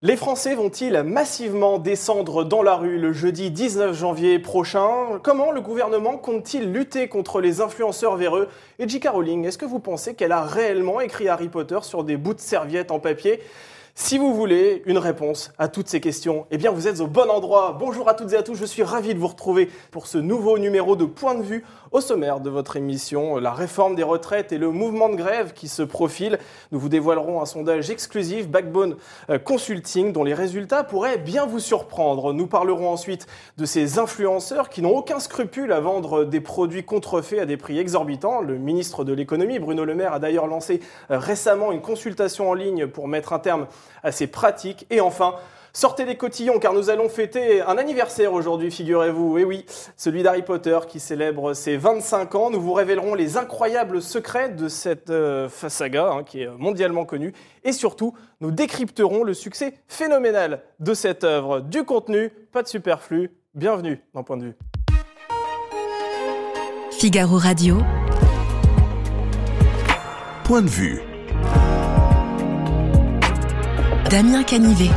Les Français vont-ils massivement descendre dans la rue le jeudi 19 janvier prochain? Comment le gouvernement compte-t-il lutter contre les influenceurs véreux? Et J.K. Rowling, est-ce que vous pensez qu'elle a réellement écrit Harry Potter sur des bouts de serviettes en papier? Si vous voulez une réponse à toutes ces questions, eh bien vous êtes au bon endroit. Bonjour à toutes et à tous, je suis ravi de vous retrouver pour ce nouveau numéro de Point de vue au sommaire de votre émission, la réforme des retraites et le mouvement de grève qui se profile. Nous vous dévoilerons un sondage exclusif Backbone euh, Consulting dont les résultats pourraient bien vous surprendre. Nous parlerons ensuite de ces influenceurs qui n'ont aucun scrupule à vendre des produits contrefaits à des prix exorbitants. Le ministre de l'économie, Bruno Le Maire, a d'ailleurs lancé euh, récemment une consultation en ligne pour mettre un terme à ces pratiques. Et enfin, Sortez les cotillons car nous allons fêter un anniversaire aujourd'hui, figurez-vous. Et oui, celui d'Harry Potter qui célèbre ses 25 ans. Nous vous révélerons les incroyables secrets de cette euh, saga hein, qui est mondialement connue. Et surtout, nous décrypterons le succès phénoménal de cette œuvre. Du contenu, pas de superflu. Bienvenue dans Point de vue. Figaro Radio. Point de vue. Damien Canivet.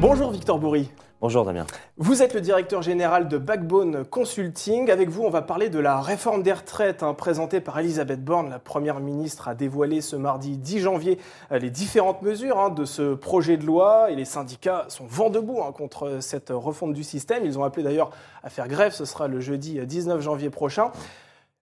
Bonjour Victor Bourri. Bonjour Damien. Vous êtes le directeur général de Backbone Consulting. Avec vous, on va parler de la réforme des retraites hein, présentée par Elisabeth Borne. La Première ministre a dévoilé ce mardi 10 janvier euh, les différentes mesures hein, de ce projet de loi et les syndicats sont vent debout hein, contre cette refonte du système. Ils ont appelé d'ailleurs à faire grève. Ce sera le jeudi 19 janvier prochain.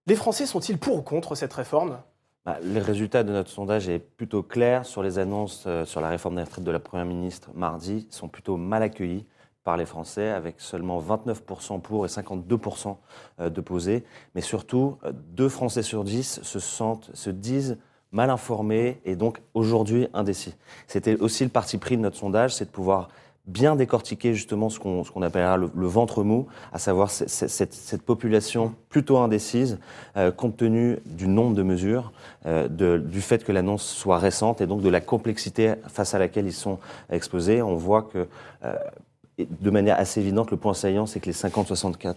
Les Français sont-ils pour ou contre cette réforme? Le résultat de notre sondage est plutôt clair sur les annonces euh, sur la réforme des retraites de la Première ministre mardi sont plutôt mal accueillies par les Français, avec seulement 29% pour et 52% euh, d'opposés. Mais surtout, euh, deux Français sur dix se, sentent, se disent mal informés et donc aujourd'hui indécis. C'était aussi le parti pris de notre sondage, c'est de pouvoir bien décortiquer justement ce qu'on qu appellera le, ventre mou, à savoir cette, population plutôt indécise, euh, compte tenu du nombre de mesures, euh, du fait que l'annonce soit récente et donc de la complexité face à laquelle ils sont exposés. On voit que euh, de manière assez évidente, le point saillant, c'est que les 50-64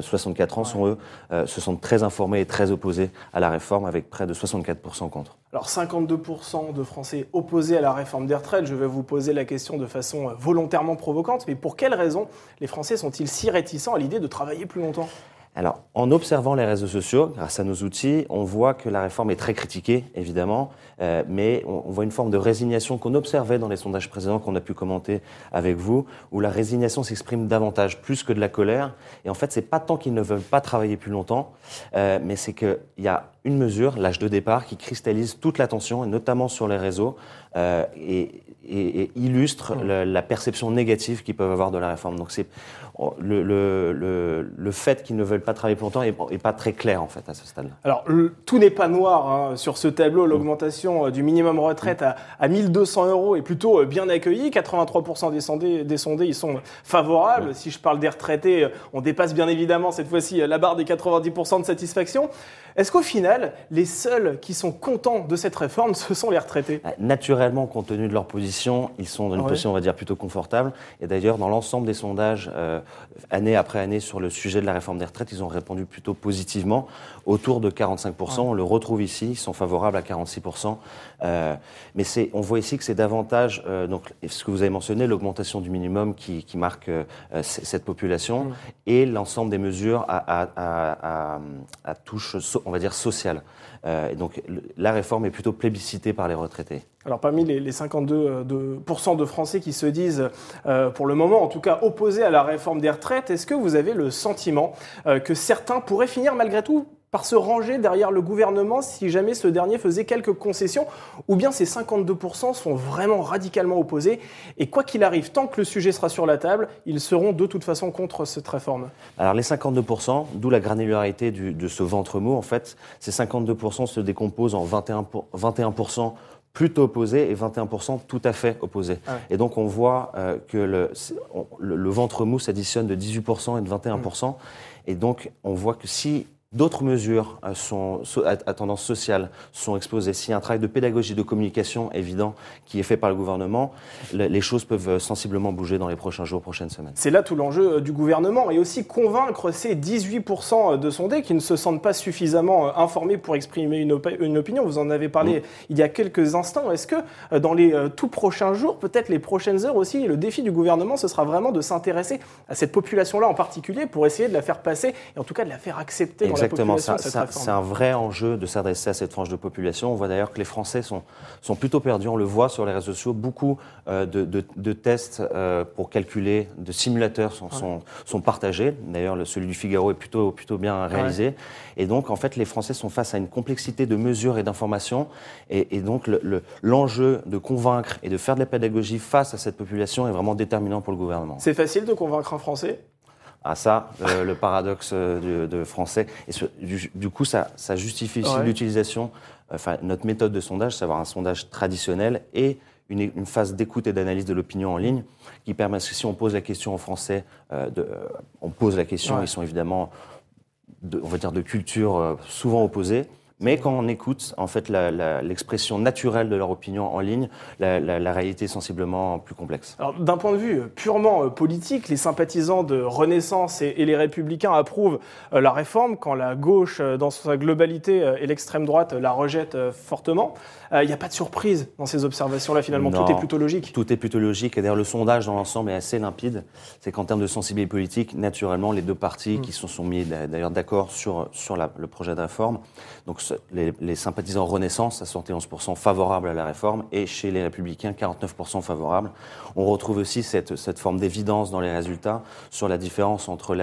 64 ans sont eux, se sont très informés et très opposés à la réforme, avec près de 64% contre. Alors 52% de Français opposés à la réforme des retraites, je vais vous poser la question de façon volontairement provocante, mais pour quelles raisons les Français sont-ils si réticents à l'idée de travailler plus longtemps? Alors, en observant les réseaux sociaux, grâce à nos outils, on voit que la réforme est très critiquée, évidemment, euh, mais on, voit une forme de résignation qu'on observait dans les sondages précédents qu'on a pu commenter avec vous, où la résignation s'exprime davantage, plus que de la colère. Et en fait, c'est pas tant qu'ils ne veulent pas travailler plus longtemps, euh, mais c'est qu'il y a une mesure, l'âge de départ, qui cristallise toute l'attention, et notamment sur les réseaux, euh, et, et, illustre mmh. la, perception négative qu'ils peuvent avoir de la réforme. Donc c'est le, le, le, fait qu'ils ne veulent pas travailler pour longtemps n'est pas très clair en fait à ce stade-là. Alors tout n'est pas noir hein. sur ce tableau. L'augmentation euh, du minimum retraite à, à, 1200 euros est plutôt euh, bien accueillie. 83% des sondés, des sondés ils sont favorables. Mmh. Si je parle des retraités, on dépasse bien évidemment cette fois-ci la barre des 90% de satisfaction. Est-ce qu'au final, les seuls qui sont contents de cette réforme, ce sont les retraités? Bah, Naturellement, compte tenu de leur position, ils sont dans une position, on va dire, plutôt confortable. Et d'ailleurs, dans l'ensemble des sondages, euh, année après année, sur le sujet de la réforme des retraites, ils ont répondu plutôt positivement, autour de 45%. On le retrouve ici, ils sont favorables à 46%. Euh, mais on voit ici que c'est davantage, euh, donc, ce que vous avez mentionné, l'augmentation du minimum qui, qui marque euh, cette population mmh. et l'ensemble des mesures à, à, à, à touche on va dire, sociale. Et donc la réforme est plutôt plébiscitée par les retraités. Alors parmi les, 52% euh, de, de Français qui se disent, euh, pour le moment en tout cas, opposés à la réforme des retraites, est-ce que vous avez le sentiment que certains pourraient finir malgré tout par se ranger derrière le gouvernement si jamais ce dernier faisait quelques concessions, ou bien ces 52% sont vraiment radicalement opposés, et quoi qu'il arrive, tant que le sujet sera sur la table, ils seront de toute façon contre cette réforme Alors les 52%, d'où la granularité de ce ventre mot, en fait, ces 52% se décomposent en 21%, 21% plutôt opposés et 21% tout à fait opposés. Ah et donc on voit euh, que le, le, ventre mou s'additionne de 18% et de 21%. Mmh. Et donc on voit que si d'autres mesures euh, sont, à, tendance sociale sont exposées, s'il y a un travail de pédagogie, de communication évident qui est fait par le gouvernement, les choses peuvent sensiblement bouger dans les prochains jours, prochaines semaines. C'est là tout l'enjeu du gouvernement et aussi convaincre ces 18% de sondés qui ne se sentent pas suffisamment informés pour exprimer une, opinion. Vous en avez parlé il y a quelques instants. Est-ce que dans les tout prochains jours, peut-être les prochaines heures aussi, le défi du gouvernement, ce sera vraiment de s'intéresser à cette population-là en particulier pour essayer de la faire passer et en tout cas de la faire accepter Exactement, dans la population. C'est un vrai enjeu de s'adresser à cette frange de population. On voit d'ailleurs que les Français sont, sont plutôt perdus. On le voit sur les réseaux sociaux. Beaucoup euh, de, de, tests euh, pour calculer, de simulateurs sont, sont, sont partagés. D'ailleurs, celui du Figaro est plutôt, plutôt bien réalisé. Et donc, en fait, les Français sont face à une complexité de mesures et d'informations. Et, et, donc, l'enjeu de convaincre et de faire de la pédagogie face à cette population est vraiment déterminant pour le gouvernement. C'est facile de convaincre un Français? À ça, le, paradoxe euh, de, français. Et du, coup, ça, ça justifie aussi l'utilisation, enfin, notre méthode de sondage, c'est avoir un sondage traditionnel et une, phase d'écoute et d'analyse de l'opinion en ligne qui permet, que si on pose la question aux Français, euh, de, on pose la question, ils sont évidemment, de, on va dire, de culture euh, souvent opposées. Mais quand on écoute en fait l'expression naturelle de leur opinion en ligne, la, réalité est sensiblement plus complexe. d'un point de vue purement euh, politique, les sympathisants de Renaissance et, les Républicains approuvent euh, la réforme quand la gauche, euh, dans sa globalité, et l'extrême droite la rejettent fortement. Il n'y a pas de surprise dans ces observations-là finalement. tout est plutôt logique. Tout est plutôt logique. Et d'ailleurs, le sondage dans l'ensemble est assez limpide. C'est qu'en termes de sensibilité politique, naturellement, les deux partis mm. qui se sont mis d'ailleurs d'accord sur sur le projet de réforme. Donc les, sympathisants Renaissance à 71% favorables à la réforme et chez les Républicains 49% favorables. On retrouve aussi cette, cette forme d'évidence dans les résultats sur la différence entre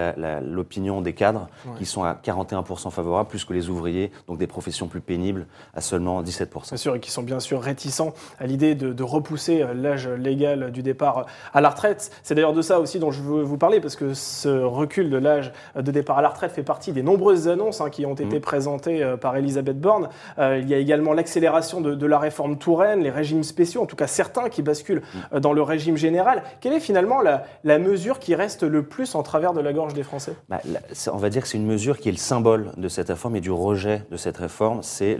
l'opinion des cadres qui sont à 41% favorables plus que les ouvriers, donc des professions plus pénibles, à seulement 17%. Bien sûr, et qui sont bien sûr réticents à l'idée de, repousser euh, l'âge légal du départ à la retraite. C'est d'ailleurs de ça aussi dont je veux vous parler parce que ce recul de l'âge de départ à la retraite fait partie des nombreuses annonces hein, qui ont été mmh. présentées euh, par Elisabeth Borne. Euh, il y a également l'accélération de, la réforme Touraine, les régimes spéciaux, en tout cas certains qui basculent euh, dans le régime général. Quelle est finalement la, mesure qui reste le plus en travers de la gorge des Français? Bah, On va dire que c'est une mesure qui est le symbole de cette réforme et du rejet de cette réforme. C'est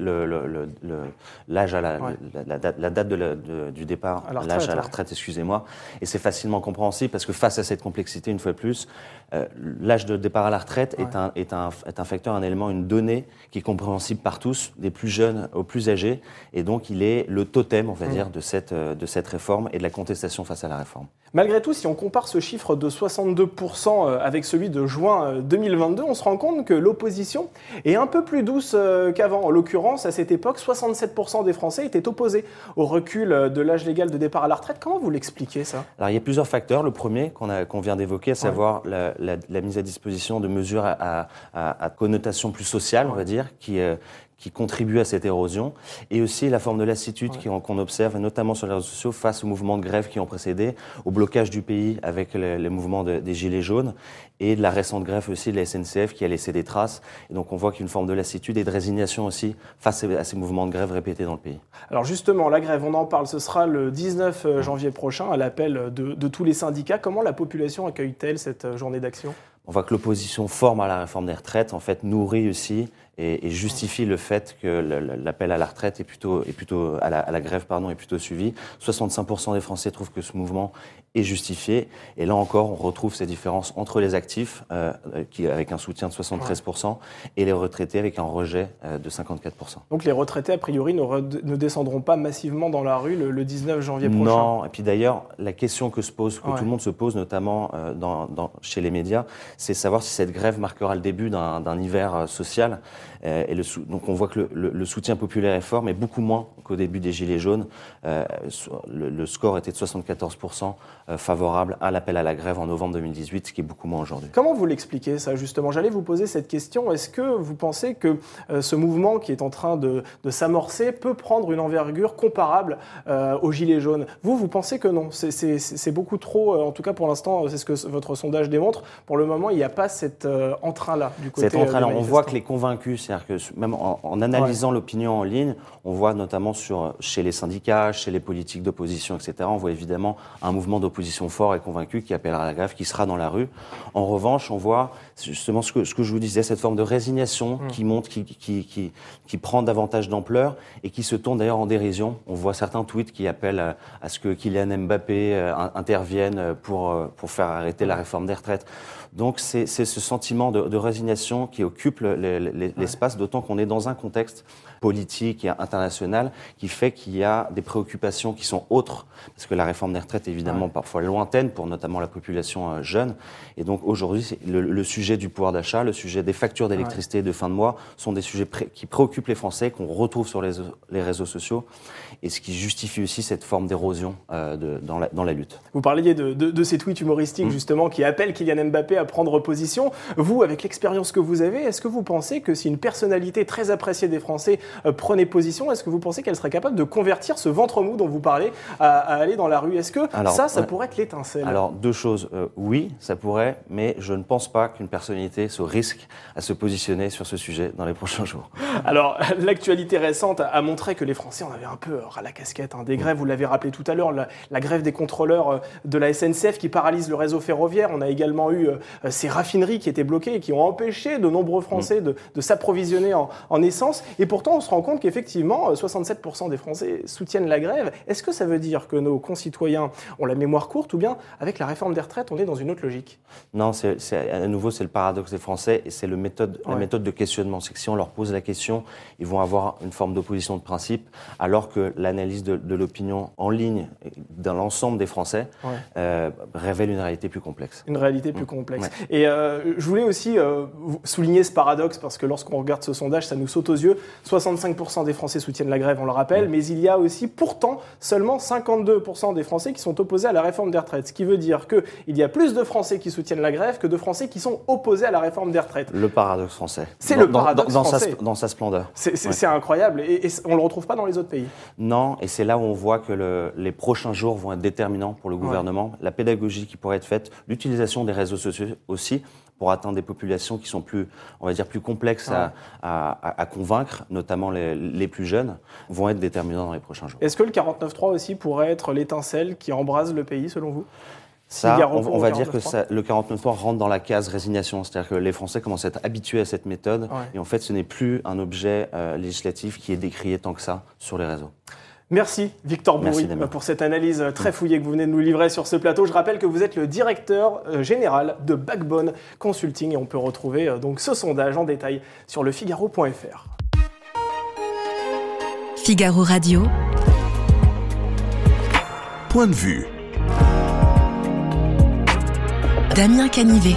l'âge à la, la, date du départ, l'âge à la retraite, excusez-moi. Et c'est facilement compréhensible parce que face à cette complexité, une fois de plus, euh, l'âge de départ à la retraite est, un, est, un, est un facteur, un élément, une donnée qui est compréhensible par tous, des plus jeunes aux plus âgés, et donc il est le totem, on va dire, de cette, euh, de cette réforme et de la contestation face à la réforme. Malgré tout, si on compare ce chiffre de 62% euh, avec celui de juin 2022, on se rend compte que l'opposition est un peu plus douce qu'avant. En l'occurrence, à cette époque, 67% des Français étaient opposés au recul de l'âge légal de départ à la retraite. Comment vous l'expliquez ça? Alors il y a plusieurs facteurs. Le premier qu'on vient d'évoquer, à savoir la, la, mise à disposition de mesures à, à, connotation plus sociale, on va dire, qui, euh, qui contribuent à cette érosion, et aussi la forme de lassitude qu'on observe, notamment sur les réseaux sociaux, face aux mouvements de grève qui ont précédé, au blocage du pays avec les, mouvements des Gilets jaunes, et de la récente grève aussi de la SNCF qui a laissé des traces. Et donc on voit qu'il y a une forme de lassitude et de résignation aussi face à ces mouvements de grève répétés dans le pays. Alors justement, la grève, on en parle, ce sera le 19 euh, janvier prochain, à l'appel de, de tous les syndicats. Comment la population accueille-t-elle cette euh, journée d'action? On voit que l'opposition forme à la réforme des retraites, en fait, nourrit aussi et, justifie le fait que l'appel à la retraite est plutôt, est plutôt à, la, grève pardon, est plutôt suivi. 65% des Français trouvent que ce mouvement est justifié. Et là encore, on retrouve ces différences entre les actifs, euh, qui, avec un soutien de 73%, et les retraités avec un rejet euh, de 54%. Donc les retraités, a priori, ne, descendront pas massivement dans la rue le, 19 janvier prochain Non, et puis d'ailleurs, la question que, se pose, que tout le monde se pose, notamment euh, dans, chez les médias, c'est savoir si cette grève marquera le début d'un hiver social. Euh, et le, donc on voit que le, soutien populaire est fort, mais beaucoup moins qu'au début des Gilets jaunes. Euh, le, score était de 74% euh, favorable à l'appel à la grève en novembre 2018, ce qui est beaucoup moins aujourd'hui. Comment vous l'expliquez ça justement? J'allais vous poser cette question. Est-ce que vous pensez que ce mouvement qui est en train de, s'amorcer peut prendre une envergure comparable aux Gilets jaunes? Vous, vous pensez que non? C'est beaucoup trop, en tout cas pour l'instant, c'est ce que votre sondage démontre. Pour le moment, il n'y a pas cet entrain-là du côté. Cet entrain-là, on voit que les convaincus, C'est-à-dire que même en, analysant l'opinion en ligne, on voit notamment sur, chez les syndicats, chez les politiques d'opposition, etc., on voit évidemment un mouvement d'opposition fort et convaincu qui appellera à la grève, qui sera dans la rue. En revanche, on voit justement ce que, ce que je vous disais, cette forme de résignation mmh. qui monte, qui, qui, qui, qui prend davantage d'ampleur et qui se tourne d'ailleurs en dérision. On voit certains tweets qui appellent à, à ce que Kylian Mbappé euh, intervienne pour, euh, pour faire arrêter la réforme des retraites. Donc c'est ce sentiment de, de, résignation qui occupe l'espace, d'autant qu'on est dans un contexte politique et international qui fait qu'il y a des préoccupations qui sont autres, parce que la réforme des retraites est évidemment parfois lointaine pour notamment la population euh, jeune. Et donc aujourd'hui, le, le, sujet du pouvoir d'achat, le sujet des factures d'électricité de fin de mois sont des sujets qui préoccupent les Français, qu'on retrouve sur les, les, réseaux sociaux, et ce qui justifie aussi cette forme d'érosion euh, dans, la, dans, la, lutte. Vous parliez de, de, de ces tweets humoristiques, mmh. justement, qui appellent Kylian Mbappé à prendre position. Vous, avec l'expérience que vous avez, est-ce que vous pensez que si une personnalité très appréciée des Français euh, prenait position, est-ce que vous pensez qu'elle serait capable de convertir ce ventre mou dont vous parlez à, aller dans la rue? Est-ce que ça, ça pourrait être l'étincelle? Alors, deux choses. Euh, oui, ça pourrait, mais je ne pense pas qu'une personnalité se risque à se positionner sur ce sujet dans les prochains jours. Alors, l'actualité récente a montré que les Français en avaient un peu ras la casquette. Hein. Des grèves, vous l'avez rappelé tout à l'heure, la, grève des contrôleurs euh, de la SNCF qui paralyse le réseau ferroviaire. On a également eu ces raffineries qui étaient bloquées et qui ont empêché de nombreux Français de, s'approvisionner en, en essence. Et pourtant, on se rend compte qu'effectivement, 67% euh, des Français soutiennent la grève. Est-ce que ça veut dire que nos concitoyens ont la mémoire courte ou bien avec la réforme des retraites, on est dans une autre logique? Non, c'est, à nouveau, c'est le paradoxe des Français et c'est le méthode, la méthode de questionnement. C'est que si on leur pose la question, ils vont avoir une forme d'opposition de principe, alors que l'analyse de, l'opinion en ligne dans l'ensemble des Français euh, révèle une réalité plus complexe. Une réalité plus mmh. complexe. Et euh, je voulais aussi souligner ce paradoxe parce que lorsqu'on regarde ce sondage, ça nous saute aux yeux. 65% des Français soutiennent la grève, on le rappelle, mais il y a aussi pourtant seulement 52% des Français qui sont opposés à la réforme des retraites. Ce qui veut dire qu'il y a plus de Français qui soutiennent la grève que de Français qui sont opposés à la réforme des retraites. Le paradoxe français. C'est le paradoxe dans, français. Sa, dans sa splendeur. C'est incroyable et, on ne le retrouve pas dans les autres pays. Non, et c'est là où on voit que le, les prochains jours vont être déterminants pour le gouvernement. La pédagogie qui pourrait être faite, l'utilisation des réseaux sociaux aussi pour atteindre des populations qui sont plus, on va dire, plus complexes à, à, convaincre, notamment les, les, plus jeunes, vont être déterminants dans les prochains jours. Est-ce que le 49.3 aussi pourrait être l'étincelle qui embrase le pays, selon vous? Ça, on, va dire que ça, le 49.3 rentre dans la case résignation. C'est-à-dire que les Français commencent à être habitués à cette méthode. Et en fait, ce n'est plus un objet euh, législatif qui est décrié tant que ça sur les réseaux. Merci Victor Bourri pour cette analyse très fouillée que vous venez de nous livrer sur ce plateau. Je rappelle que vous êtes le directeur euh, général de Backbone Consulting et on peut retrouver euh, donc ce sondage en détail sur lefigaro.fr. Figaro Radio. Point de vue. Damien Canivet.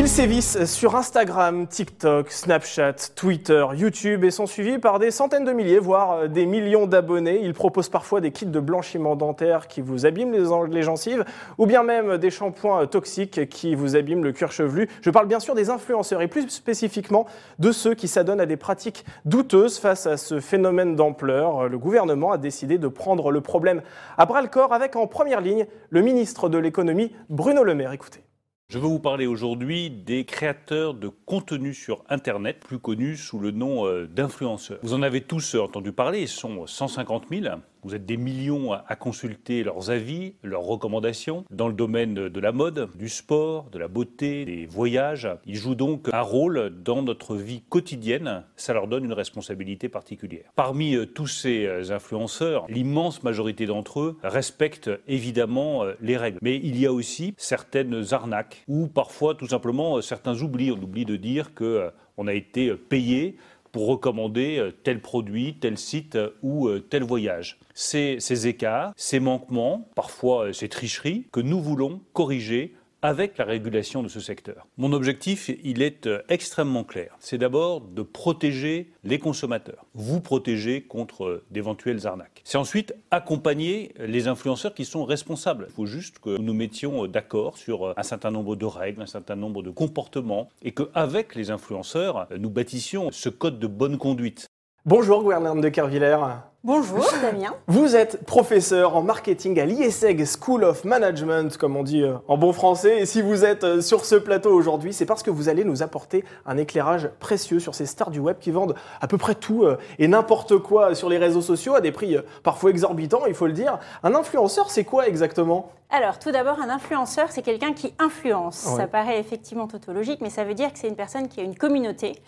Ils sévissent sur Instagram, TikTok, Snapchat, Twitter, YouTube et sont suivis par des centaines de milliers, voire des millions d'abonnés. Ils proposent parfois des kits de blanchiment dentaire qui vous abîment les gencives ou bien même des shampoings toxiques qui vous abîment le cuir chevelu. Je parle bien sûr des influenceurs et plus spécifiquement de ceux qui s'adonnent à des pratiques douteuses face à ce phénomène d'ampleur. Le gouvernement a décidé de prendre le problème à bras le corps avec en première ligne le ministre de l'économie Bruno Le Maire. Écoutez. Je veux vous parler aujourd'hui des créateurs de contenu sur Internet, plus connus sous le nom euh, d'influenceurs. Vous en avez tous entendu parler, ils sont 150 000. Vous êtes des millions à consulter leurs avis, leurs recommandations dans le domaine de la mode, du sport, de la beauté, des voyages. Ils jouent donc un rôle dans notre vie quotidienne. Ça leur donne une responsabilité particulière. Parmi euh, tous ces euh, influenceurs, l'immense majorité d'entre eux respectent évidemment euh, les règles. Mais il y a aussi certaines arnaques ou parfois tout simplement certains oublis. On oublie de dire que on a été payé pour recommander euh, tel produit, tel site euh, ou euh, tel voyage. C'est ces écarts, ces manquements, parfois ces tricheries que nous voulons corriger avec la régulation de ce secteur. Mon objectif, il est euh, extrêmement clair. C'est d'abord de protéger les consommateurs, vous protéger contre euh, d'éventuelles arnaques. C'est ensuite accompagner les influenceurs qui sont responsables. Il faut juste que nous mettions euh, d'accord sur un certain nombre de règles, un certain nombre de comportements et qu'avec les influenceurs, nous bâtissions ce code de bonne conduite. Bonjour, gouverneur de Kervillers. Bonjour Damien. Vous êtes professeur en marketing à l'IESEG School of Management, comme on dit euh, en bon français. Et si vous êtes euh, sur ce plateau aujourd'hui, c'est parce que vous allez nous apporter un éclairage précieux sur ces stars du web qui vendent à peu près tout euh, et n'importe quoi sur les réseaux sociaux à des prix parfois exorbitants, il faut le dire. Un influenceur, c'est quoi exactement? Alors, tout d'abord, un influenceur, c'est quelqu'un qui influence. Ça paraît effectivement tautologique, mais ça veut dire que c'est une personne qui a une communauté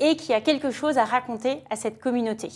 et qui a quelque chose à raconter à cette communauté.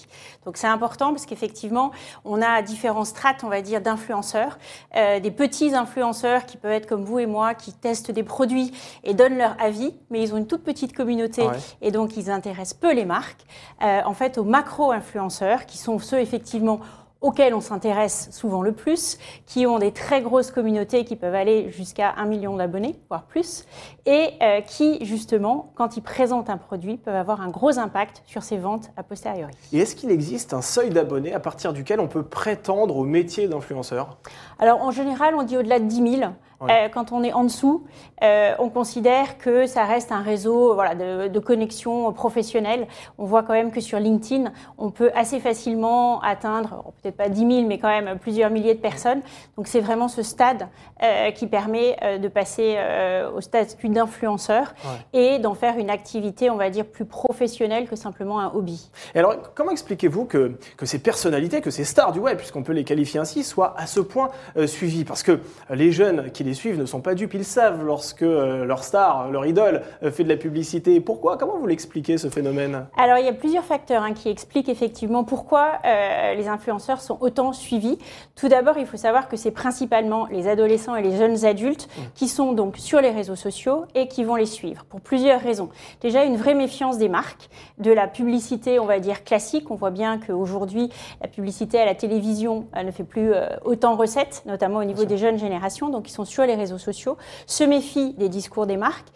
Donc, c'est important parce qu'effectivement, on a différents strates, on va dire, d'influenceurs. Euh, des petits influenceurs qui peuvent être comme vous et moi, qui testent des produits et donnent leur avis, mais ils ont une toute petite communauté et donc ils intéressent peu les marques. Euh, en fait, aux macro-influenceurs, qui sont ceux effectivement auxquels on s'intéresse souvent le plus, qui ont des très grosses communautés qui peuvent aller jusqu'à un million d'abonnés, voire plus, et euh, qui, justement, quand ils présentent un produit, peuvent avoir un gros impact sur ses ventes a posteriori. Et est-ce qu'il existe un seuil d'abonnés à partir duquel on peut prétendre au métier d'influenceur? Alors, en général, on dit au-delà de 10 000. Euh, quand on est en dessous, euh, on considère que ça reste un réseau voilà, de, de connexion professionnelle. On voit quand même que sur LinkedIn, on peut assez facilement atteindre, peut-être pas 10 000, mais quand même plusieurs milliers de personnes. Donc c'est vraiment ce stade euh, qui permet de passer au statut d'influenceur et d'en faire une activité, on va dire, plus professionnelle que simplement un hobby. Et alors, comment expliquez-vous que, que ces personnalités, que ces stars du web, puisqu'on peut les qualifier ainsi, soient à ce point suivies? Parce que les jeunes qui les suivent ne sont pas dupes. Ils savent lorsque euh, leur star, leur idole, euh, fait de la publicité. Pourquoi? Comment vous l'expliquez ce phénomène? Alors il y a plusieurs facteurs hein, qui expliquent effectivement pourquoi euh, les influenceurs sont autant suivis. Tout d'abord, il faut savoir que c'est principalement les adolescents et les jeunes adultes mmh. qui sont donc sur les réseaux sociaux et qui vont les suivre pour plusieurs raisons. Déjà, une vraie méfiance des marques, de la publicité, on va dire classique. On voit bien qu'aujourd'hui, la publicité à la télévision ne fait plus autant recette, notamment au niveau des jeunes générations. Donc ils sont sur les réseaux sociaux, se méfient des discours des marques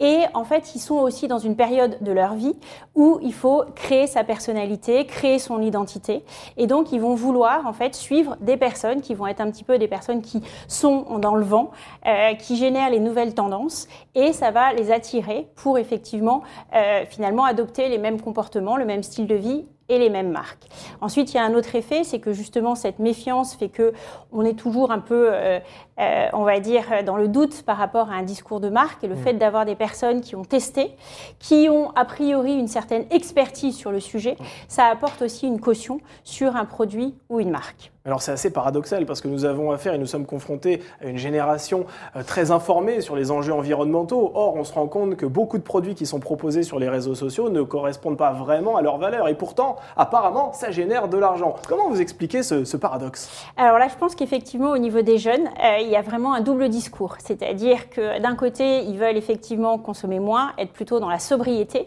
et en fait, ils sont aussi dans une période de leur vie où il faut créer sa personnalité, créer son identité et donc ils vont vouloir en fait suivre des personnes qui vont être un petit peu des personnes qui sont dans le vent, euh, qui génèrent les nouvelles tendances et ça va les attirer pour effectivement euh, finalement adopter les mêmes comportements, le même style de vie et les mêmes marques. Ensuite, il y a un autre effet, c'est que justement cette méfiance fait que on est toujours un peu, euh, euh, on va dire, dans le doute par rapport à un discours de marque et le mm. fait d'avoir des personnes qui ont testé, qui ont a priori une certaine expertise sur le sujet, mm. ça apporte aussi une caution sur un produit ou une marque. Alors c'est assez paradoxal parce que nous avons affaire et nous sommes confrontés à une génération euh, très informée sur les enjeux environnementaux. Or, on se rend compte que beaucoup de produits qui sont proposés sur les réseaux sociaux ne correspondent pas vraiment à leur valeur. Et pourtant, apparemment, ça génère de l'argent. Comment vous expliquez ce, paradoxe? Alors là, je pense qu'effectivement, au niveau des jeunes, euh, il y a vraiment un double discours. C'est-à-dire que d'un côté, ils veulent effectivement consommer moins, être plutôt dans la sobriété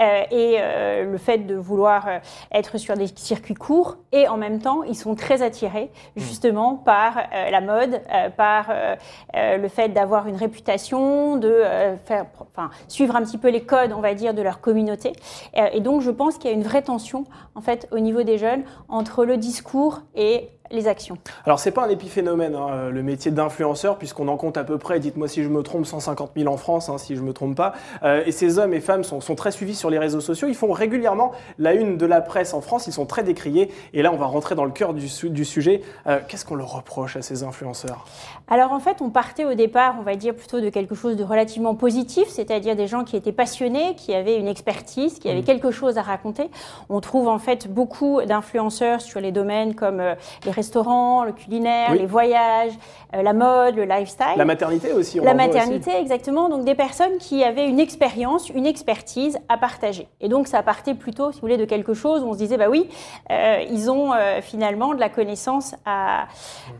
euh, et le fait de vouloir être sur des circuits courts. Et en même temps, ils sont très attirés Hmm. justement par euh, la mode, euh, par euh, le fait d'avoir une réputation, de faire, enfin, suivre un petit peu les codes, on va dire, de leur communauté. et donc, je pense qu'il y a une vraie tension, en fait, au niveau des jeunes entre le discours et les actions. Alors, ce n'est pas un épiphénomène, hein, le métier d'influenceur, puisqu'on en compte à peu près, dites-moi si je me trompe, 150 000 en France, hein, si je ne me trompe pas. Euh, et ces hommes et femmes sont, très suivis sur les réseaux sociaux. Ils font régulièrement la une de la presse en France. Ils sont très décriés. Et là, on va rentrer dans le cœur du, du sujet. Euh, qu'est-ce qu'on leur reproche à ces influenceurs? Alors, en fait, on partait au départ, on va dire, plutôt de quelque chose de relativement positif, c'est-à-dire des gens qui étaient passionnés, qui avaient une expertise, qui avaient mmh. quelque chose à raconter. On trouve en fait beaucoup d'influenceurs sur les domaines comme euh, les restaurants, le culinaire, les voyages, euh, la mode, le lifestyle. La maternité aussi. la maternité, exactement. Donc des personnes qui avaient une expérience, une expertise à partager. Et donc ça partait plutôt, si vous voulez, de quelque chose où on se disait, bah oui, euh, ils ont euh, finalement de la connaissance à,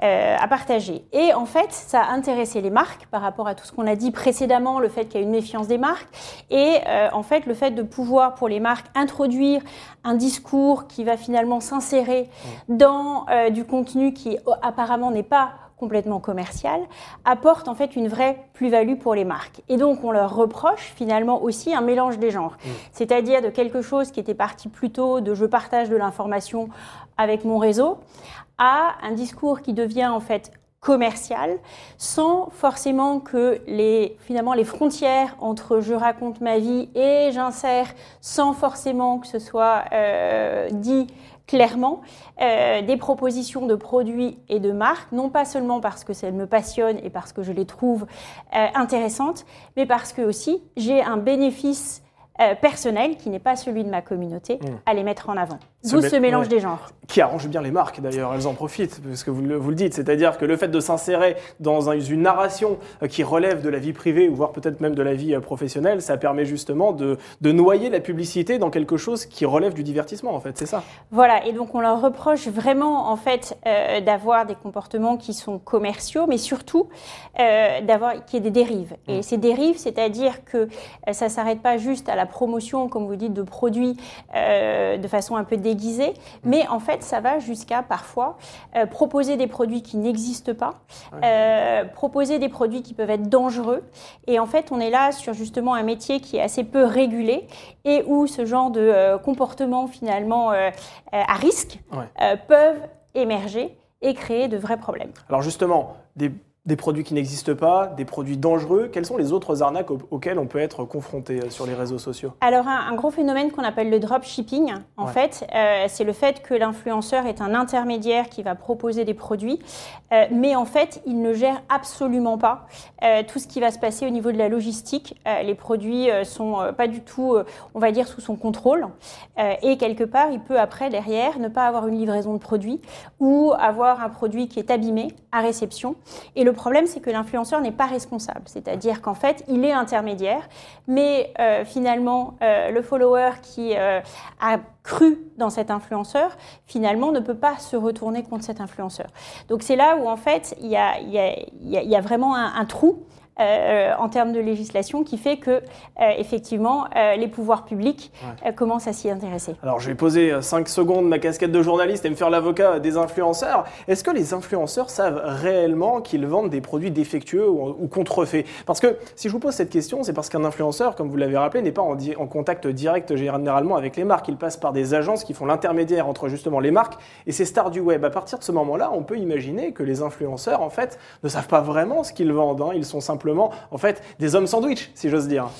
à partager. Et en fait, ça a intéressé les marques par rapport à tout ce qu'on a dit précédemment, le fait qu'il y a une méfiance des marques. Et en fait, le fait de pouvoir, pour les marques, introduire un discours qui va finalement s'insérer dans du contenu qui apparemment n'est pas complètement commercial, apporte en fait une vraie plus-value pour les marques. Et donc on leur reproche finalement aussi un mélange des genres, mmh. c'est-à-dire de quelque chose qui était parti plutôt de je partage de l'information avec mon réseau à un discours qui devient en fait commercial, sans forcément que les, finalement, les frontières entre je raconte ma vie et j'insère, sans forcément que ce soit euh, dit clairement euh, des propositions de produits et de marques, non pas seulement parce que ça me passionne et parce que je les trouve euh, intéressantes, mais parce que aussi j'ai un bénéfice euh, personnel, qui n'est pas celui de ma communauté, Mm. à les mettre en avant. D'où ce mélange ouais. des genres. Qui arrange bien les marques d'ailleurs, elles en profitent, parce que vous le, vous le dites, c'est-à-dire que le fait de s'insérer dans un- une narration euh, qui relève de la vie privée, ou voire peut-être même de la vie euh, professionnelle, ça permet justement de, de noyer la publicité dans quelque chose qui relève du divertissement en fait, c'est ça Voilà, et donc on leur reproche vraiment en fait euh, d'avoir des comportements qui sont commerciaux, mais surtout euh, d'avoir qu'il y ait des dérives. Et ces dérives, c'est-à-dire que euh, ça s'arrête pas juste à la promotion, comme vous dites, de produits de façon un peu mais en fait ça va jusqu'à parfois euh, proposer des produits qui n'existent pas, euh, proposer des produits qui peuvent être dangereux. Et en fait, on est là sur justement un métier qui est assez peu régulé et où ce genre de euh, comportement finalement euh, à risque Ouais. peuvent émerger et créer de vrais problèmes. Alors justement, des, des produits qui n'existent pas, des produits dangereux, quelles sont les autres arnaques au- auxquelles on peut être confronté euh, sur les réseaux sociaux? Alors un, un gros phénomène qu'on appelle le dropshipping, en Ouais. fait, euh, c'est le fait que l'influenceur est un intermédiaire qui va proposer des produits, euh, mais en fait, il ne gère absolument pas euh, tout ce qui va se passer au niveau de la logistique. Les produits euh, sont pas du tout, on va dire, sous son contrôle, et quelque part, il peut après derrière ne pas avoir une livraison de produit ou avoir un produit qui est abîmé à réception. Et le problème, c'est que l'influenceur n'est pas responsable. C'est-à-dire qu'en fait, il est intermédiaire, mais euh, finalement, euh, le follower qui euh, a cru dans cet influenceur, finalement, ne peut pas se retourner contre cet influenceur. Donc c'est là où, en fait, il y a, vraiment un trou. Euh, en termes de législation qui fait que euh, effectivement euh, les pouvoirs publics euh, commencent à s'y intéresser. Alors je vais poser 5 secondes ma casquette de journaliste et me faire l'avocat des influenceurs. Est-ce que les influenceurs savent réellement qu'ils vendent des produits défectueux ou, ou contrefaits? Parce que si je vous pose cette question, c'est parce qu'un influenceur, comme vous l'avez rappelé, n'est pas en, di- en contact direct généralement avec les marques. Il passe par des agences qui font l'intermédiaire entre justement les marques et ces stars du web. À partir de ce moment-là, on peut imaginer que les influenceurs, en fait, ne savent pas vraiment ce qu'ils vendent. hein. Ils sont simplement, en fait, des hommes sandwich, si j'ose dire.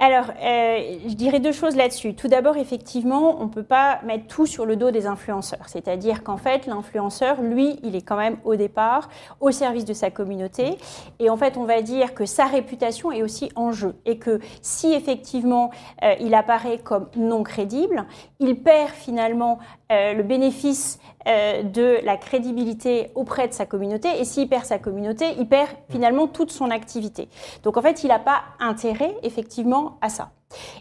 Alors, euh, je dirais deux choses là-dessus. Tout d'abord, effectivement, on ne peut pas mettre tout sur le dos des influenceurs. C'est-à-dire qu'en fait, l'influenceur, lui, il est quand même au départ au service de sa communauté. Et en fait, on va dire que sa réputation est aussi en jeu. Et que si effectivement euh, il apparaît comme non crédible, il perd finalement euh, le bénéfice euh, de la crédibilité auprès de sa communauté. Et s'il perd sa communauté, il perd finalement toute son activité. Donc en fait, il n'a pas intérêt effectivement à ça.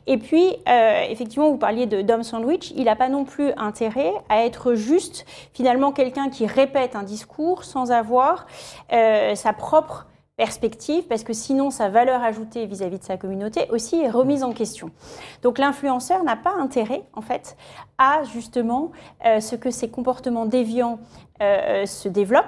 Et puis, euh, effectivement, vous parliez de Dom Sandwich, il n'a pas non plus intérêt à être juste finalement quelqu'un qui répète un discours sans avoir euh, sa propre perspective, parce que sinon sa valeur ajoutée vis-à-vis de sa communauté aussi est remise en question. Donc l'influenceur n'a pas intérêt, en fait, à justement euh, ce que ces comportements déviants euh, se développent.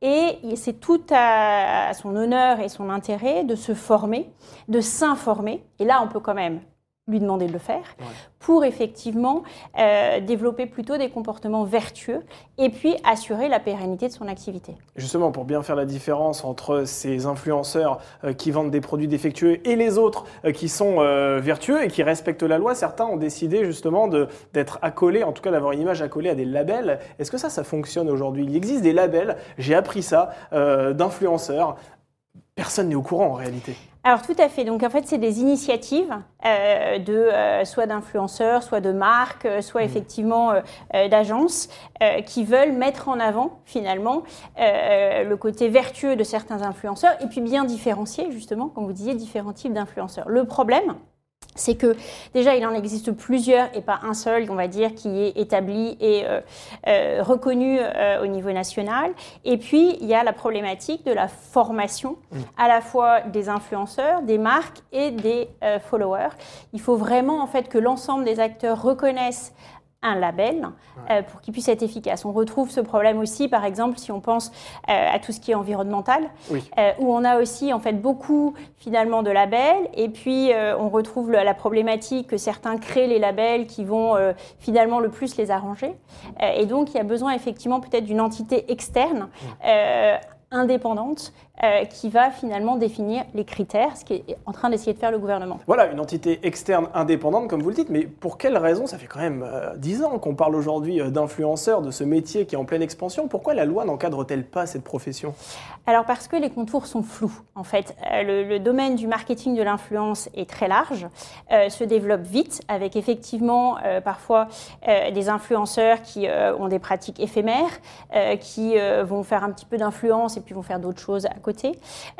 Et c'est tout à, à son honneur et son intérêt de se former, de s'informer. Et là, on peut quand même lui demander de le faire, Ouais. pour effectivement euh, développer plutôt des comportements vertueux et puis assurer la pérennité de son activité. Justement, pour bien faire la différence entre ces influenceurs euh, qui vendent des produits défectueux et les autres euh, qui sont vertueux et qui respectent la loi, certains ont décidé justement d'être accolés, en tout cas d'avoir une image accolée à des labels. Est-ce que ça, ça fonctionne aujourd'hui? Il existe des labels, j'ai appris ça, d'influenceurs. Personne n'est au courant en réalité. Alors tout à fait. Donc en fait, c'est des initiatives euh, de euh, soit d'influenceurs, soit de marques, euh, soit effectivement euh, euh, d'agences qui veulent mettre en avant finalement le côté vertueux de certains influenceurs et puis bien différencier justement, comme vous disiez, différents types d'influenceurs. Le problème, c'est que déjà, il en existe plusieurs et pas un seul, on va dire, qui est établi et euh, euh, reconnu euh, au niveau national. Et puis, il y a la problématique de la formation à la fois des influenceurs, des marques et des followers. Il faut vraiment, en fait, que l'ensemble des acteurs reconnaissent un label euh, pour qu'il puisse être efficace. On retrouve ce problème aussi, par exemple, si on pense euh, à tout ce qui est environnemental, Oui. euh, où on a aussi en fait beaucoup finalement de labels, et puis on retrouve le- la problématique que certains créent les labels qui vont finalement le plus les arranger, et donc il y a besoin effectivement peut-être d'une entité externe. indépendante euh, qui va finalement définir les critères, ce qui est en train d'essayer de faire le gouvernement. Voilà, une entité externe indépendante, comme vous le dites, mais pour quelle raison Ça fait quand même dix ans qu'on parle aujourd'hui d'influenceurs, de ce métier qui est en pleine expansion. Pourquoi la loi n'encadre-t-elle pas cette profession? Alors parce que les contours sont flous, en fait. Le, le domaine du marketing de l'influence est très large, se développe vite, avec effectivement parfois des influenceurs qui ont des pratiques éphémères, qui vont faire un petit peu d'influence et puis vont faire d'autres choses à côté.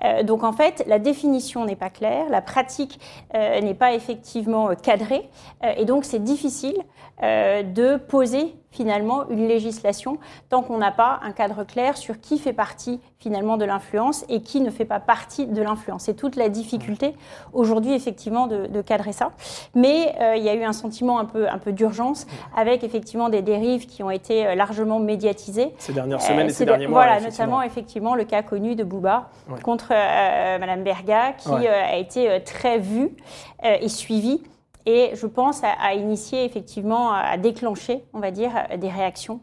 Euh, donc en fait, la définition n'est pas claire, la pratique euh, n'est pas effectivement cadrée, euh, et donc c'est difficile de poser finalement une législation tant qu'on n'a pas un cadre clair sur qui fait partie finalement de l'influence et qui ne fait pas partie de l'influence. C'est toute la difficulté aujourd'hui effectivement de, cadrer ça. Mais euh, il y a eu un sentiment un peu, un peu d'urgence avec effectivement des dérives qui ont été euh, largement médiatisées. Ces dernières semaines et ces derniers mois. Voilà, notamment effectivement le cas connu de Bouba contre euh, Madame Berga qui a été très vu et suivi et je pense à, initier effectivement, à déclencher, on va dire, des réactions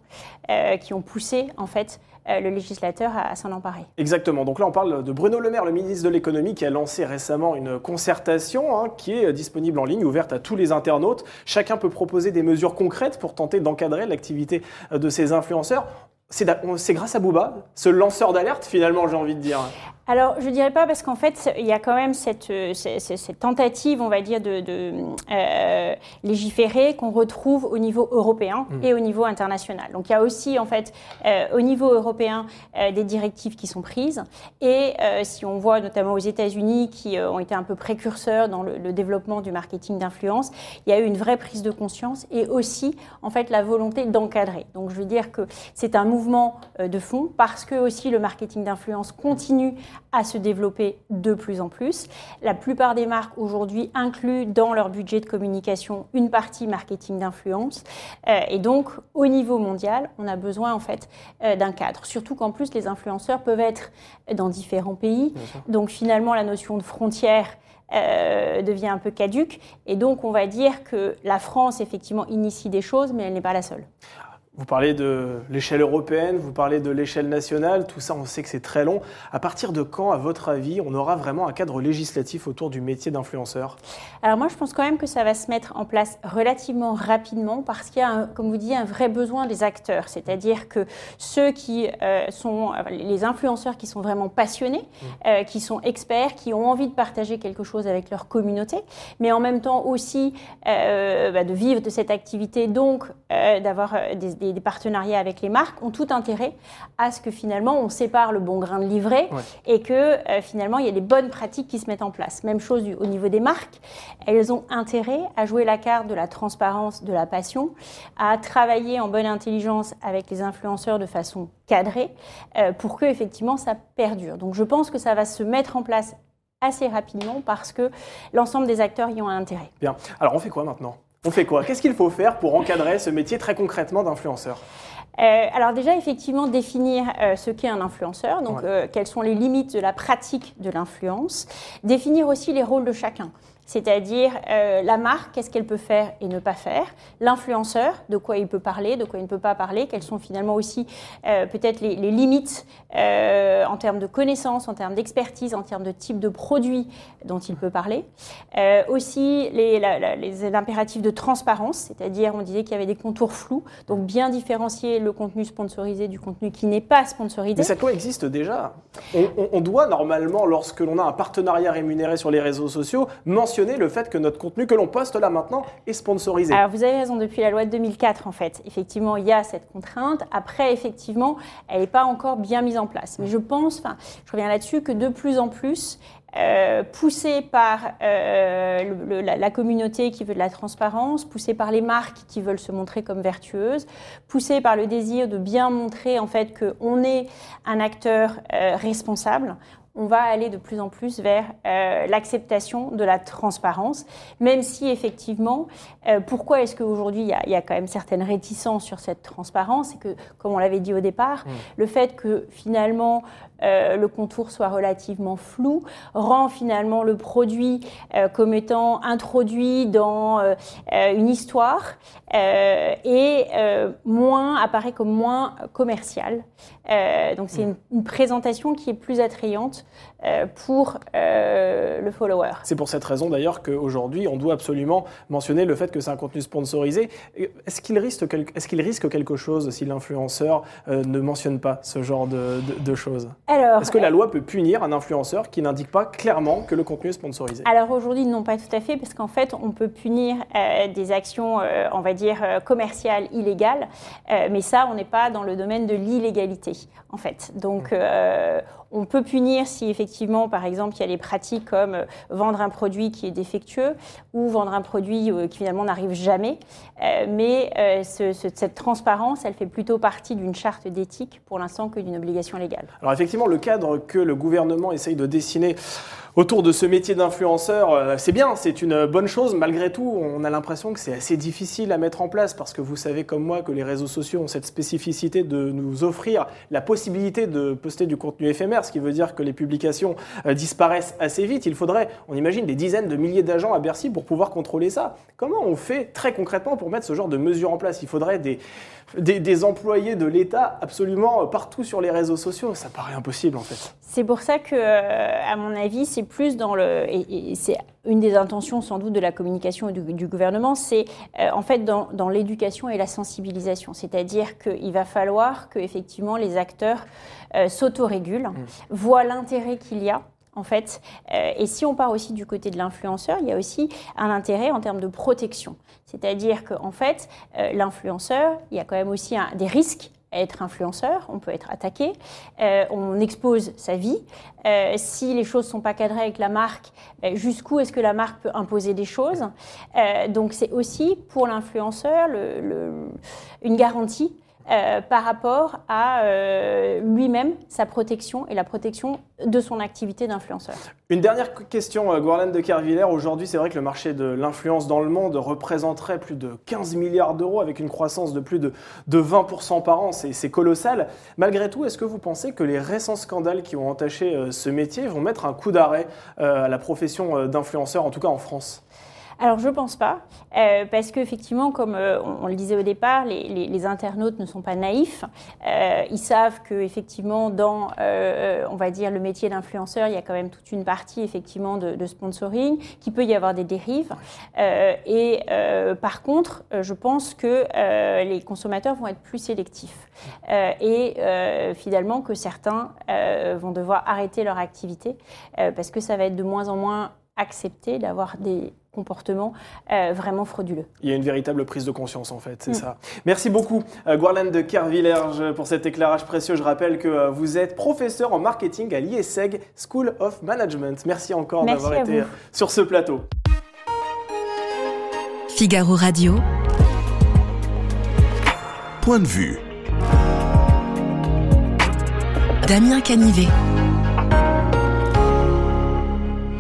euh, qui ont poussé en fait euh, le législateur à, s'en emparer. Exactement. Donc là, on parle de Bruno Le Maire, le ministre de l'économie, qui a lancé récemment une concertation hein, qui est disponible en ligne, ouverte à tous les internautes. Chacun peut proposer des mesures concrètes pour tenter d'encadrer l'activité de ces influenceurs. C'est grâce à Bouba, ce lanceur d'alerte finalement, j'ai envie de dire. Alors, je ne dirais pas parce qu'en fait, il y a quand même cette, euh, cette, tentative, on va dire, de, euh, légiférer qu'on retrouve au niveau européen mmh. et au niveau international. Donc, il y a aussi, en fait, euh, au niveau européen, des directives qui sont prises. Et si on voit notamment aux États-Unis, qui ont été un peu précurseurs dans le, développement du marketing d'influence, il y a eu une vraie prise de conscience et aussi, en fait, la volonté d'encadrer. Donc, je veux dire que c'est un mouvement de fond parce que aussi le marketing d'influence continue à se développer de plus en plus. La plupart des marques aujourd'hui incluent dans leur budget de communication une partie marketing d'influence. Euh, et donc, au niveau mondial, on a besoin en fait euh, d'un cadre. Surtout qu'en plus, les influenceurs peuvent être dans différents pays. Donc, finalement, la notion de frontière euh, devient un peu caduque. Et donc, on va dire que la France, effectivement, initie des choses, mais elle n'est pas la seule. Vous parlez de l'échelle européenne, vous parlez de l'échelle nationale, tout ça on sait que c'est très long. À partir de quand, à votre avis, on aura vraiment un cadre législatif autour du métier d'influenceur? Alors moi je pense quand même que ça va se mettre en place relativement rapidement parce qu'il y a, comme vous dites, un vrai besoin des acteurs. C'est-à-dire que ceux qui euh, sont, les influenceurs qui sont vraiment passionnés, mmh. euh, qui sont experts, qui ont envie de partager quelque chose avec leur communauté, mais en même temps aussi euh, bah, de vivre de cette activité, donc d'avoir des des, partenariats avec les marques ont tout intérêt à ce que finalement on sépare le bon grain de livret et que euh, finalement il y a des bonnes pratiques qui se mettent en place. Même chose au niveau des marques, elles ont intérêt à jouer la carte de la transparence, de la passion, à travailler en bonne intelligence avec les influenceurs de façon cadrée euh, pour que effectivement ça perdure. Donc je pense que ça va se mettre en place assez rapidement parce que l'ensemble des acteurs y ont un intérêt. Bien. Alors on fait quoi maintenant? On fait quoi? Qu'est-ce qu'il faut faire pour encadrer ce métier très concrètement d'influenceur? Euh, alors déjà, effectivement, définir euh, ce qu'est un influenceur, donc euh, quelles sont les limites de la pratique de l'influence, définir aussi les rôles de chacun c'est-à-dire euh, la marque, qu'est-ce qu'elle peut faire et ne pas faire, l'influenceur, de quoi il peut parler, de quoi il ne peut pas parler, quelles sont finalement aussi euh, peut-être les, limites euh, en termes de connaissances, en termes d'expertise, en termes de type de produit dont il peut parler? aussi les, impératifs de transparence, c'est-à-dire on disait qu'il y avait des contours flous, donc bien différencier le contenu sponsorisé du contenu qui n'est pas sponsorisé. Mais cette loi existe déjà. On, doit normalement, lorsque l'on a un partenariat rémunéré sur les réseaux sociaux, le fait que notre contenu que l'on poste là maintenant est sponsorisé. Alors vous avez raison, depuis la loi de 2004 en fait, effectivement il y a cette contrainte. Après effectivement, elle n'est pas encore bien mise en place. Mais je pense, enfin je reviens là-dessus, que de plus en plus, euh, poussé par euh, la, communauté qui veut de la transparence, poussé par les marques qui veulent se montrer comme vertueuses, poussé par le désir de bien montrer en fait qu'on est un acteur euh, responsable on va aller de plus en plus vers euh, l'acceptation de la transparence, même si effectivement, euh, pourquoi est-ce qu'aujourd'hui il, il, y a quand même certaines réticences sur cette transparence, c'est que, comme on l'avait dit au départ, mmh. le fait que finalement euh, le contour soit relativement flou, rend finalement le produit euh, comme étant introduit dans euh, une histoire et moins apparaît comme moins commercial. donc c'est une, présentation qui est plus attrayante pour le follower. C'est pour cette raison d'ailleurs qu'aujourd'hui, on doit absolument mentionner le fait que c'est un contenu sponsorisé. Est-ce qu'il risque, quel- quelque chose si l'influenceur ne mentionne pas ce genre de, de- de choses? Alors, Est-ce que la loi peut punir un influenceur qui n'indique pas clairement que le contenu est sponsorisé? Alors aujourd'hui, non, pas tout à fait, parce qu'en fait, on peut punir euh, des actions, euh, on va dire, euh, commerciales illégales, euh, mais ça, on n'est pas dans le domaine de l'illégalité, en fait. Donc, euh, on peut punir si effectivement, par exemple, il y a des pratiques comme euh, vendre un produit qui est défectueux ou vendre un produit euh, qui finalement n'arrive jamais. Euh, mais ce- ce- cette transparence, elle fait plutôt partie d'une charte d'éthique pour l'instant que d'une obligation légale. Alors effectivement, le cadre que le gouvernement essaye de dessiner autour de ce métier d'influenceur, euh, c'est bien, c'est une bonne chose. Malgré tout, on a l'impression que c'est assez difficile à mettre en place parce que vous savez comme moi que les réseaux sociaux ont cette spécificité de nous offrir la possibilité de poster du contenu éphémère, ce qui veut dire que les publications euh, disparaissent assez vite. Il faudrait, on imagine, des dizaines de milliers d'agents à Bercy pour pouvoir contrôler ça. Comment on fait très concrètement pour mettre ce genre de mesures en place? Il faudrait des, des, des employés de l'État absolument partout sur les réseaux sociaux. Ça paraît impossible en fait. C'est pour ça que, euh, à mon avis, c'est plus dans le. Et, et c'est une des intentions sans doute de la communication et du, du gouvernement, c'est euh, en fait dans, dans l'éducation et la sensibilisation. C'est-à-dire qu'il va falloir que effectivement les acteurs euh, s'autorégulent, voient l'intérêt qu'il y a. En fait, Euh, et si on part aussi du côté de l'influenceur, il y a aussi un intérêt en termes de protection. C'est-à-dire qu'en fait, euh, l'influenceur, il y a quand même aussi des risques à être influenceur, on peut être attaqué, euh, on expose sa vie. Si les choses ne sont pas cadrées avec la marque, jusqu'où est-ce que la marque peut imposer des choses? Donc c'est aussi pour l'influenceur une garantie euh, par rapport à euh, lui-même, sa protection et la protection de son activité d'influenceur. Une dernière question, euh, Gwarlaine de Kerviller. Aujourd'hui, c'est vrai que le marché de l'influence dans le monde représenterait plus de 15 milliards d'euros avec une croissance de plus de, de 20% par an. C'est colossal. Malgré tout, est-ce que vous pensez que les récents scandales qui ont entaché ce métier vont mettre un coup d'arrêt à la profession d'influenceur, en tout cas en France? Alors je pense pas, euh, parce qu'effectivement, comme euh, on, le disait au départ, les, internautes ne sont pas naïfs. Euh, ils savent que effectivement, dans, euh, on va dire, le métier d'influenceur, il y a quand même toute une partie effectivement de, de sponsoring, qu'il peut y avoir des dérives. Et par contre, je pense que les consommateurs vont être plus sélectifs et finalement que certains vont devoir arrêter leur activité parce que ça va être de moins en moins accepté d'avoir des comportements euh, vraiment frauduleux. Il y a une véritable prise de conscience en fait, c'est Mm. ça. Merci beaucoup euh, de Kerviller pour cet éclairage précieux. Je rappelle que euh, vous êtes professeur en marketing à l'IESEG School of Management. Merci encore d'avoir été vous. sur ce plateau. Figaro Radio. Point de vue. Damien Canivet.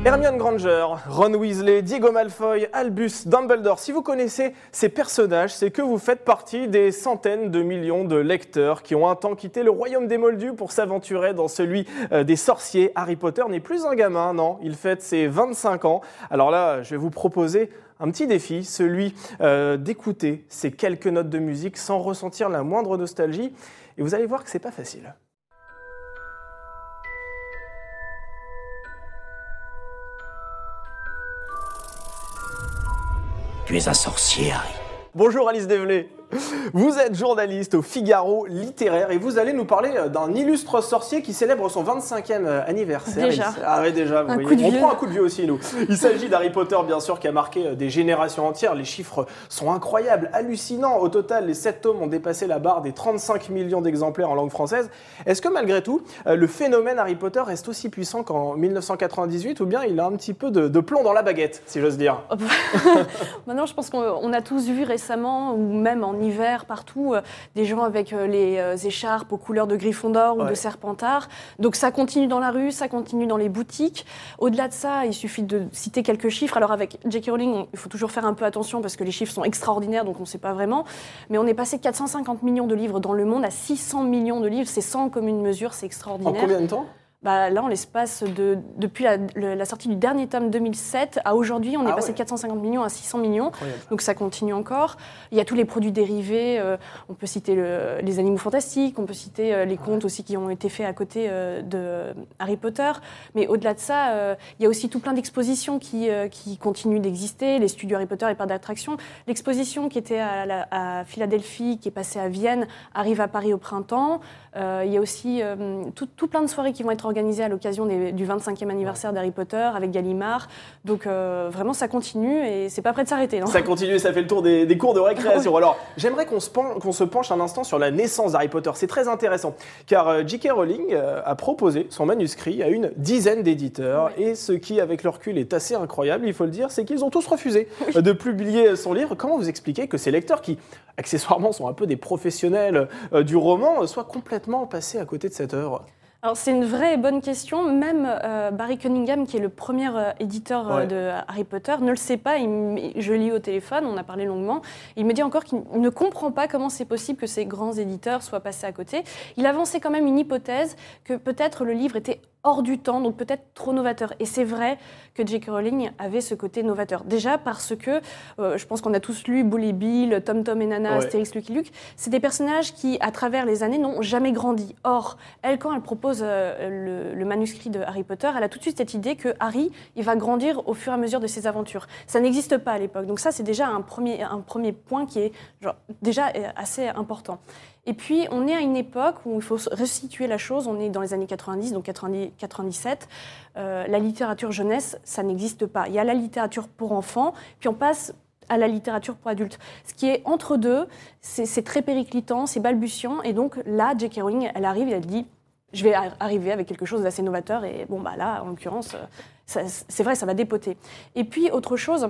Hermione Granger, Ron Weasley, Diego Malfoy, Albus, Dumbledore. Si vous connaissez ces personnages, c'est que vous faites partie des centaines de millions de lecteurs qui ont un temps quitté le royaume des Moldus pour s'aventurer dans celui euh, des sorciers. Harry Potter n'est plus un gamin, non, il fête ses 25 ans. Alors là, je vais vous proposer un petit défi, celui euh, d'écouter ces quelques notes de musique sans ressentir la moindre nostalgie. Et vous allez voir que c'est pas facile. Tu es un sorcier, Harry. Bonjour Alice Develay. Vous êtes journaliste au Figaro littéraire et vous allez nous parler d'un illustre sorcier qui célèbre son 25e anniversaire. Déjà. Il- Ah ouais, déjà, vous voyez. On vieux. prend un coup de vieux aussi, nous. Il s'agit d'Harry Potter, bien sûr, qui a marqué des générations entières. Les chiffres sont incroyables, hallucinants. Au total, les 7 tomes ont dépassé la barre des 35 millions d'exemplaires en langue française. Est-ce que malgré tout, euh, le phénomène Harry Potter reste aussi puissant qu'en 1998 ou bien il a un petit peu de, de plomb dans la baguette, si j'ose dire? Maintenant, je pense qu'on on a tous vu récemment, ou même en hiver, partout, euh, des gens avec euh, les euh, écharpes aux couleurs de Gryffondor ou Ouais. de Serpentard. Donc ça continue dans la rue, ça continue dans les boutiques. Au-delà de ça, il suffit de citer quelques chiffres. Alors avec J.K. Rowling, il faut toujours faire un peu attention parce que les chiffres sont extraordinaires, donc on ne sait pas vraiment. Mais on est passé de 450 millions de livres dans le monde à 600 millions de livres. C'est sans commune mesure, c'est En extraordinaire. combien de temps? Bah, là, en l'espace de depuis la, sortie du dernier tome 2007 à aujourd'hui, on est Ah passé ouais. de 450 millions à 600 millions. Incroyable. Donc ça continue encore. Il y a tous les produits dérivés. euh, on peut citer le- les animaux fantastiques, on peut citer euh, les contes aussi qui ont été faits à côté euh, de Harry Potter. Mais au-delà de ça, euh, il y a aussi tout plein d'expositions qui, qui continuent d'exister. Les studios Harry Potter et parcs d'attractions. L'exposition qui était à, la- à Philadelphie, qui est passée à Vienne, arrive à Paris au printemps. Il y a aussi tout, tout plein de soirées qui vont être organisées à l'occasion du 25e anniversaire d'Harry Potter avec Gallimard. Donc euh, vraiment, ça continue et c'est pas prêt de s'arrêter. Ça continue, ça fait le tour des, des cours de récréation. Alors, j'aimerais qu'on se, pen- qu'on se penche un instant sur la naissance d'Harry Potter. C'est très intéressant, car euh, J.K. Rowling euh, a proposé son manuscrit à une dizaine d'éditeurs, et ce qui, avec le recul, est assez incroyable, il faut le dire, c'est qu'ils ont tous refusé de publier son livre. Comment vous expliquez que ces lecteurs, qui accessoirement sont un peu des professionnels du roman, soient complètement passés à côté de cette œuvre? Alors c'est une vraie et bonne question. Même euh, Barry Cunningham, qui est le premier euh, éditeur euh, Ouais. de Harry Potter, ne le sait pas. Il je eu au téléphone, on a parlé longuement. Il me dit encore qu'il ne comprend pas comment c'est possible que ces grands éditeurs soient passés à côté. Il avançait quand même une hypothèse que peut-être le livre était hors du temps, donc peut-être trop novateur. Et c'est vrai que J.K. Rowling avait ce côté novateur. Déjà parce que, euh, je pense qu'on a tous lu Bully Bill, Tom Tom et Nana, Ouais. Astérix, Lucky Luke, c'est des personnages qui, à travers les années, n'ont jamais grandi. Or, elle, quand elle propose euh, le, le manuscrit de Harry Potter, elle a tout de suite cette idée que Harry, il va grandir au fur et à mesure de ses aventures. Ça n'existe pas à l'époque. Donc ça, c'est déjà un premier, un premier point qui est genre, déjà euh, assez important. Et puis, on est à une époque où il faut resituer la chose. On est dans les années 90, donc 90, 97. Euh, la littérature jeunesse, ça n'existe pas. Il y a la littérature pour enfants, puis on passe à la littérature pour adultes. Ce qui est entre deux, c'est très périclitant, c'est balbutiant. Et donc là, J.K. Rowling, elle arrive et elle dit je vais ar- arriver avec quelque chose d'assez novateur. Et bon, bah là, en l'occurrence, euh, c'est vrai, ça va dépoter. Et puis, autre chose.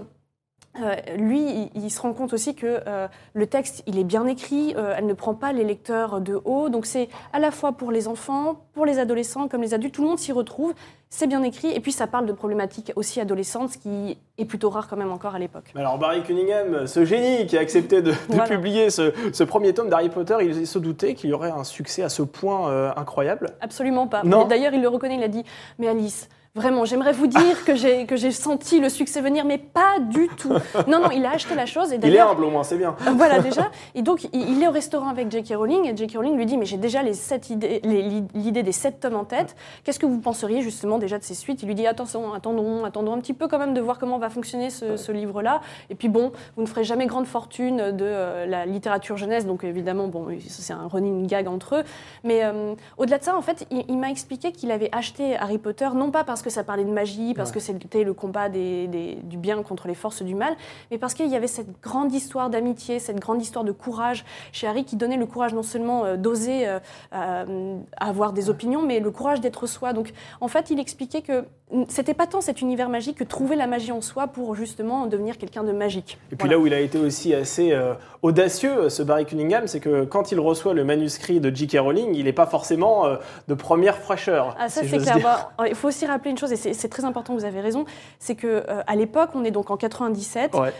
Euh, lui, il, il se rend compte aussi que euh, le texte, il est bien écrit, euh, elle ne prend pas les lecteurs de haut, donc c'est à la fois pour les enfants, pour les adolescents comme les adultes, tout le monde s'y retrouve, c'est bien écrit, et puis ça parle de problématiques aussi adolescentes, ce qui est plutôt rare quand même encore à l'époque. Alors Barry Cunningham, ce génie qui a accepté de, de Voilà. publier ce, ce premier tome d'Harry Potter, il se doutait qu'il y aurait un succès à ce point incroyable. Absolument pas. D'ailleurs, il le reconnaît, il a dit Mais Alice, vraiment, j'aimerais vous dire que j'ai que j'ai senti le succès venir, mais pas du tout. Non, non, il a acheté la chose. Et Il est humble au moins, c'est bien. voilà déjà. Et donc, il, il est au restaurant avec J.K. Rowling, et J.K. Rowling lui dit Mais j'ai déjà les sept idées, les- l'idée des sept tomes en tête. Qu'est-ce que vous penseriez justement déjà de ces suites? Il lui dit Attention, attendons, attendons un petit peu quand même de voir comment va fonctionner ce, ce livre-là. Et puis bon, vous ne ferez jamais grande fortune de euh, la littérature jeunesse, donc évidemment, bon, c'est un running gag entre eux. Mais euh, au-delà de ça, en fait, il, il m'a expliqué qu'il avait acheté Harry Potter, non pas parce que ça parlait de magie, parce que c'était le combat des- des- du bien contre les forces du mal, mais parce qu'il y avait cette grande histoire d'amitié, cette grande histoire de courage chez Harry qui donnait le courage non seulement euh, d'oser euh, euh, avoir des opinions, mais le courage d'être soi. Donc, en fait, il expliquait que c'était pas tant cet univers magique que trouver la magie en soi pour justement devenir quelqu'un de magique. Et puis là où il a été aussi assez euh, audacieux, ce Barry Cunningham, c'est que quand il reçoit le manuscrit de J.K. Rowling, il n'est pas forcément euh, de première fraîcheur. Ah, ça, si c'est clair. Bah, il faut aussi rappeler une chose, et c'est c'est très important, vous avez raison, c'est que euh, à l'époque, on est donc en 97. Ouais.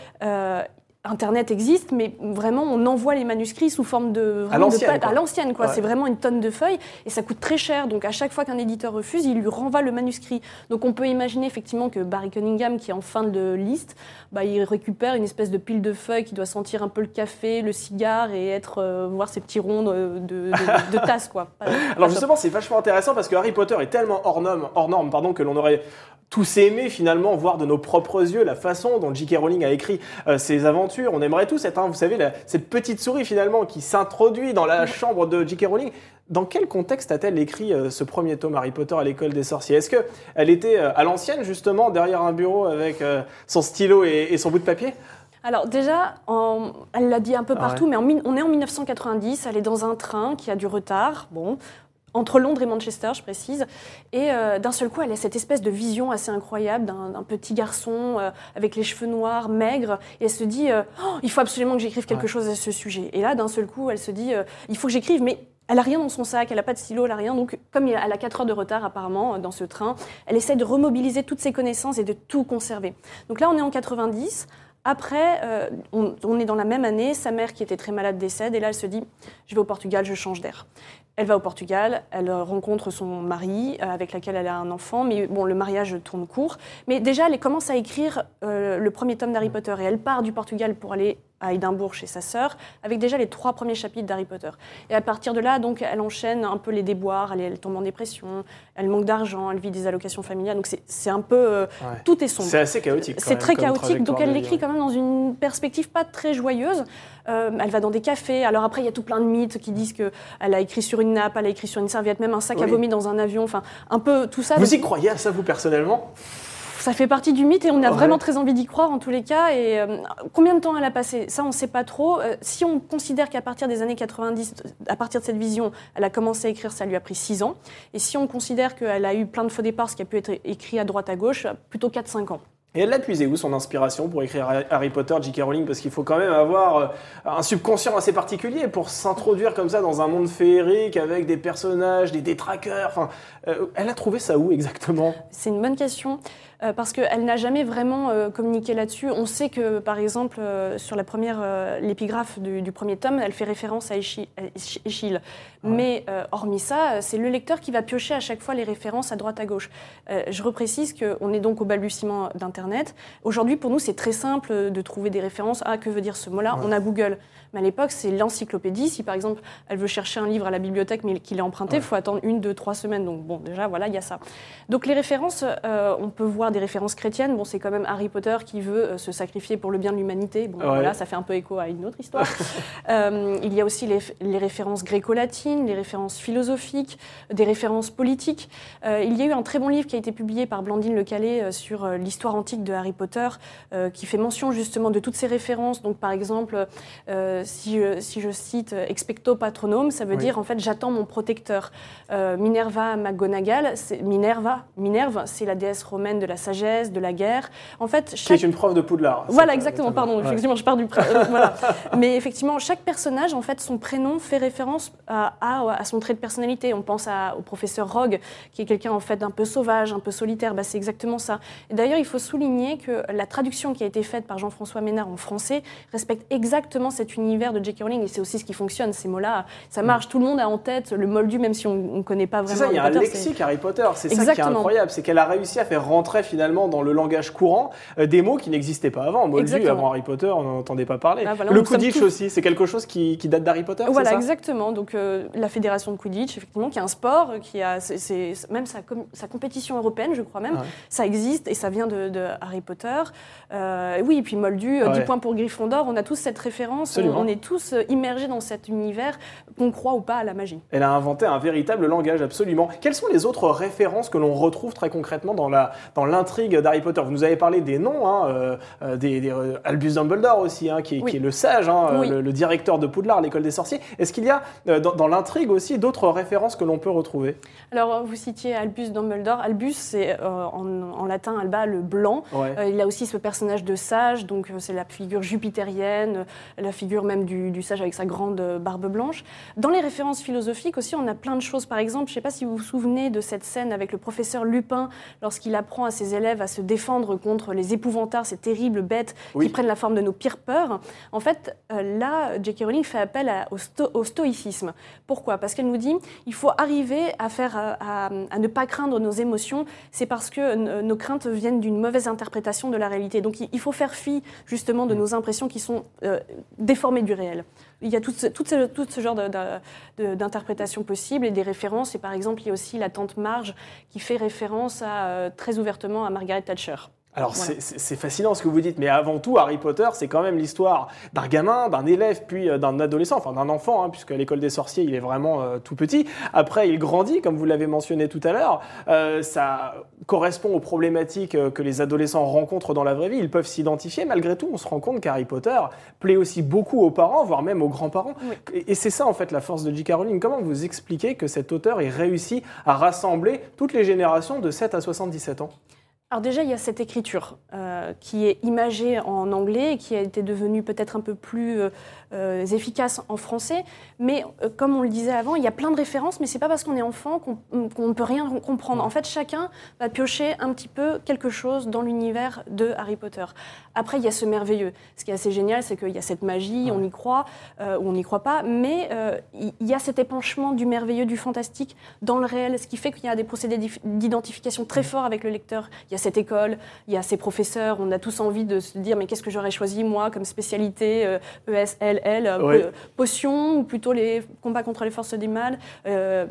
Euh, Internet existe, mais vraiment, on envoie les manuscrits sous forme de. À l'ancienne, quoi. À l'ancienne, quoi. Ouais. C'est vraiment une tonne de feuilles et ça coûte très cher. Donc, à chaque fois qu'un éditeur refuse, il lui renvoie le manuscrit. Donc, on peut imaginer effectivement que Barry Cunningham, qui est en fin de liste, bah, il récupère une espèce de pile de feuilles qui doit sentir un peu le café, le cigare et être euh, voir ces petits ronds de, de, de- de tasse, quoi. Pas- pas Alors top. justement, c'est vachement intéressant parce que Harry Potter est tellement hors norme, hors norme pardon, que l'on aurait tous aimé finalement voir de nos propres yeux la façon dont J.K. Rowling a écrit euh, ses aventures. On aimerait tous être, hein, vous savez, la- cette petite souris finalement qui s'introduit dans la chambre de J.K. Rowling. Dans quel contexte a-t-elle écrit euh, ce premier tome Harry Potter à l'école des sorciers? Est-ce qu'elle était euh, à l'ancienne justement derrière un bureau avec son stylo et, et son bout de papier? Alors déjà, en- elle l'a dit un peu Ah partout, mais en on est en 1990, elle est dans un train qui a du retard, bon, entre Londres et Manchester, je précise, et euh, d'un seul coup, elle a cette espèce de vision assez incroyable d'un petit garçon euh, avec les cheveux noirs, maigre, et elle se dit, euh, Oh, il faut absolument que j'écrive quelque Ouais. chose à ce sujet. Et là, d'un seul coup, elle se dit, il faut que j'écrive, mais elle a rien dans son sac, elle a pas de stylo, elle a rien. Donc, comme elle a 4 heures de retard apparemment dans ce train, elle essaie de remobiliser toutes ses connaissances et de tout conserver. Donc là, on est en 90. Après, euh, on, on est dans la même année, sa mère qui était très malade décède, et là, elle se dit, je vais au Portugal, je change d'air. Elle va au Portugal, elle rencontre son mari euh, avec lequel elle a un enfant, mais bon, le mariage tourne court. Mais déjà, elle commence à écrire euh, le premier tome d'Harry Potter et elle part du Portugal pour aller à Édimbourg chez sa sœur, avec déjà les trois premiers chapitres d'Harry Potter. Et à partir de là, donc, elle enchaîne un peu les déboires, elle, elle tombe en dépression, elle manque d'argent, elle vit des allocations familiales, donc c'est- un peu... euh, Ouais. Tout est sombre. C'est assez chaotique. C'est très chaotique, donc elle l'écrit quand même dans une perspective pas très joyeuse. Euh, elle va dans des cafés. Alors après, il y a tout plein de mythes qui disent qu'elle a écrit sur une nappe, elle a écrit sur une serviette, même un sac à vomi dans un avion. Enfin, un peu tout ça. Vous Donc, y croyez à ça, vous, personnellement? Ça fait partie du mythe et on a Ouais. vraiment très envie d'y croire en tous les cas. Et euh, combien de temps elle a passé? Ça, on ne sait pas trop. Euh, si on considère qu'à partir des années 90, à partir de cette vision, elle a commencé à écrire, ça lui a pris 6 ans. Et si on considère qu'elle a eu plein de faux départs, ce qui a pu être écrit à droite à gauche, plutôt 4-5 ans. Et elle l'a puisé où son inspiration pour écrire Harry Potter, J.K. Rowling? Parce qu'il faut quand même avoir euh, un subconscient assez particulier pour s'introduire comme ça dans un monde féerique avec des personnages, des détraqueurs. Enfin, elle a trouvé ça où exactement? C'est une bonne question euh, parce qu'elle n'a jamais vraiment euh, communiqué là-dessus. On sait que, par exemple, euh, sur la première, l'épigraphe du, du premier tome, elle fait référence à Échille. Mais hormis ça, c'est le lecteur qui va piocher à chaque fois les références à droite à gauche. Je reprécise qu'on est donc au balbutiement d'Internet. Aujourd'hui, pour nous, c'est très simple de trouver des références. Ah, que veut dire ce mot-là? On a Google. Mais à l'époque, c'est l'encyclopédie. Si par exemple, elle veut chercher un livre à la bibliothèque, mais qu'il est emprunté, il faut attendre une, deux, trois semaines. Donc bon, déjà, voilà, il y a ça. Donc les références, on peut voir des références chrétiennes. Bon, c'est quand même Harry Potter qui veut euh, se sacrifier pour le bien de l'humanité. Bon, Ouais. voilà, ça fait un peu écho à une autre histoire. Euh, il y a aussi les, les références gréco-latines, les références philosophiques, des références politiques. Euh, il y a eu un très bon livre qui a été publié par Blandine Le Calais sur l'histoire antique de Harry Potter, euh, qui fait mention justement de toutes ces références. Donc, par exemple, si, je, si je cite expecto patronum, ça veut Oui. dire en fait j'attends mon protecteur. Minerva McGonagall, Minerva, Minerve, c'est la déesse romaine de la sagesse, de la guerre. En fait, Qui chaque est une prof de Poudlard. voilà, C'est- exactement, c'est- pardon, ouais. effectivement, je pars du... euh, voilà. Mais effectivement, chaque personnage, en fait, son prénom fait référence à, à- à son trait de personnalité. On pense à- au professeur Rogue, qui est quelqu'un, en fait, d'un peu sauvage, un peu solitaire, bah, c'est exactement ça. D'ailleurs, il faut souligner que la traduction qui a été faite par Jean-François Ménard en français respecte exactement cet univers de J.K. Rowling, et c'est aussi ce qui fonctionne, ces mots-là, ça marche, tout le monde a en tête le moldu, même si on ne connaît pas C'est vraiment ça, il y a un Potter, c'est- lexique Harry Potter, c'est ça qui est incroyable, c'est qu'elle a réussi à faire rentrer finalement dans le langage courant euh, des mots qui n'existaient pas avant. Moldu, avant Harry Potter, on n'en entendait pas parler. Ah, voilà, le Quidditch aussi, c'est quelque chose qui, qui date d'Harry Potter, Voilà, ça exactement. Donc euh, la fédération de Quidditch, effectivement, qui est un sport, qui a même sa, com- sa compétition européenne, je crois même, Ouais. ça existe et ça vient de, de Harry Potter. Euh, oui, et puis Moldu, euh, Ouais. 10 points pour Gryffondor, on a tous cette référence, on, est tous euh, immergés dans cet univers, qu'on croit ou pas à la magie. Elle a inventé un véritable langage, absolument. Quelles sont les autres références que l'on retrouve très concrètement dans la dans l'intrigue d'Harry Potter Vous nous avez parlé des noms, hein, euh, euh, des, des, euh, Albus Dumbledore aussi, hein, qui, est- Oui. qui est le sage, hein, Oui. le, le directeur de Poudlard, l'école des sorciers. Est-ce qu'il y a euh, dans, dans l'intrigue aussi d'autres références que l'on peut retrouver? Alors, vous citiez Albus Dumbledore. Albus, c'est en, en latin Alba, le blanc. Ouais. Il a aussi ce personnage de sage, donc c'est la figure jupitérienne, la figure même du, du sage avec sa grande barbe blanche. Dans les références philosophiques aussi, on a plein de choses. Par exemple, je ne sais pas si vous vous souvenez de cette scène avec le professeur Lupin, lorsqu'il apprend à ses élèves à se défendre contre les épouvantards, ces terribles bêtes Oui. qui prennent la forme de nos pires peurs. En fait, euh, là, J.K. Rowling fait appel à- au, sto- au stoïcisme. Pourquoi? Parce qu'elle nous dit il faut arriver à, faire, euh, à, à ne pas craindre nos émotions. C'est parce que euh, nos craintes viennent d'une mauvaise interprétation de la réalité. Donc il il faut faire fi justement de nos impressions qui sont euh, déformées du réel. Il y a tout ce, genre d'interprétations possibles et des références. Et par exemple, il y a aussi la tante Marge qui fait référence euh, très ouvertement à Margaret Thatcher. Alors Voilà. c'est- fascinant ce que vous dites, mais avant tout, Harry Potter, c'est quand même l'histoire d'un gamin, d'un élève, puis euh, d'un adolescent, enfin d'un enfant, hein, puisque à l'école des sorciers, il est vraiment euh, tout petit. Après, il grandit, comme vous l'avez mentionné tout à l'heure. Euh, ça correspond aux problématiques que les adolescents rencontrent dans la vraie vie. Ils peuvent s'identifier. Malgré tout, on se rend compte qu'Harry Potter plaît aussi beaucoup aux parents, voire même aux grands-parents. Oui. Et, et c'est ça, en fait, la force de J.K. Rowling. Comment vous expliquez que cet auteur ait réussi à rassembler toutes les générations de 7 à 77 ans? Alors déjà, il y a cette écriture euh, qui est imagée en anglais et qui a été devenue peut-être un peu plus euh, euh, efficace en français. Mais comme on le disait avant, il y a plein de références, mais c'est pas parce qu'on est enfant qu'on ne peut rien comprendre. En fait, chacun va piocher un petit peu quelque chose dans l'univers de Harry Potter. Après, il y a ce merveilleux. Ce qui est assez génial, c'est qu'il y a cette magie, on y croit ou on n'y croit pas, mais il y a cet épanchement du merveilleux, du fantastique dans le réel, ce qui fait qu'il y a des procédés d'identification très forts avec le lecteur a cette école, il y a ces professeurs, on a tous envie de se dire mais qu'est-ce que j'aurais choisi moi comme spécialité ESLL, euh, e euh, potion ou plutôt les combats contre les forces du mal. Euh,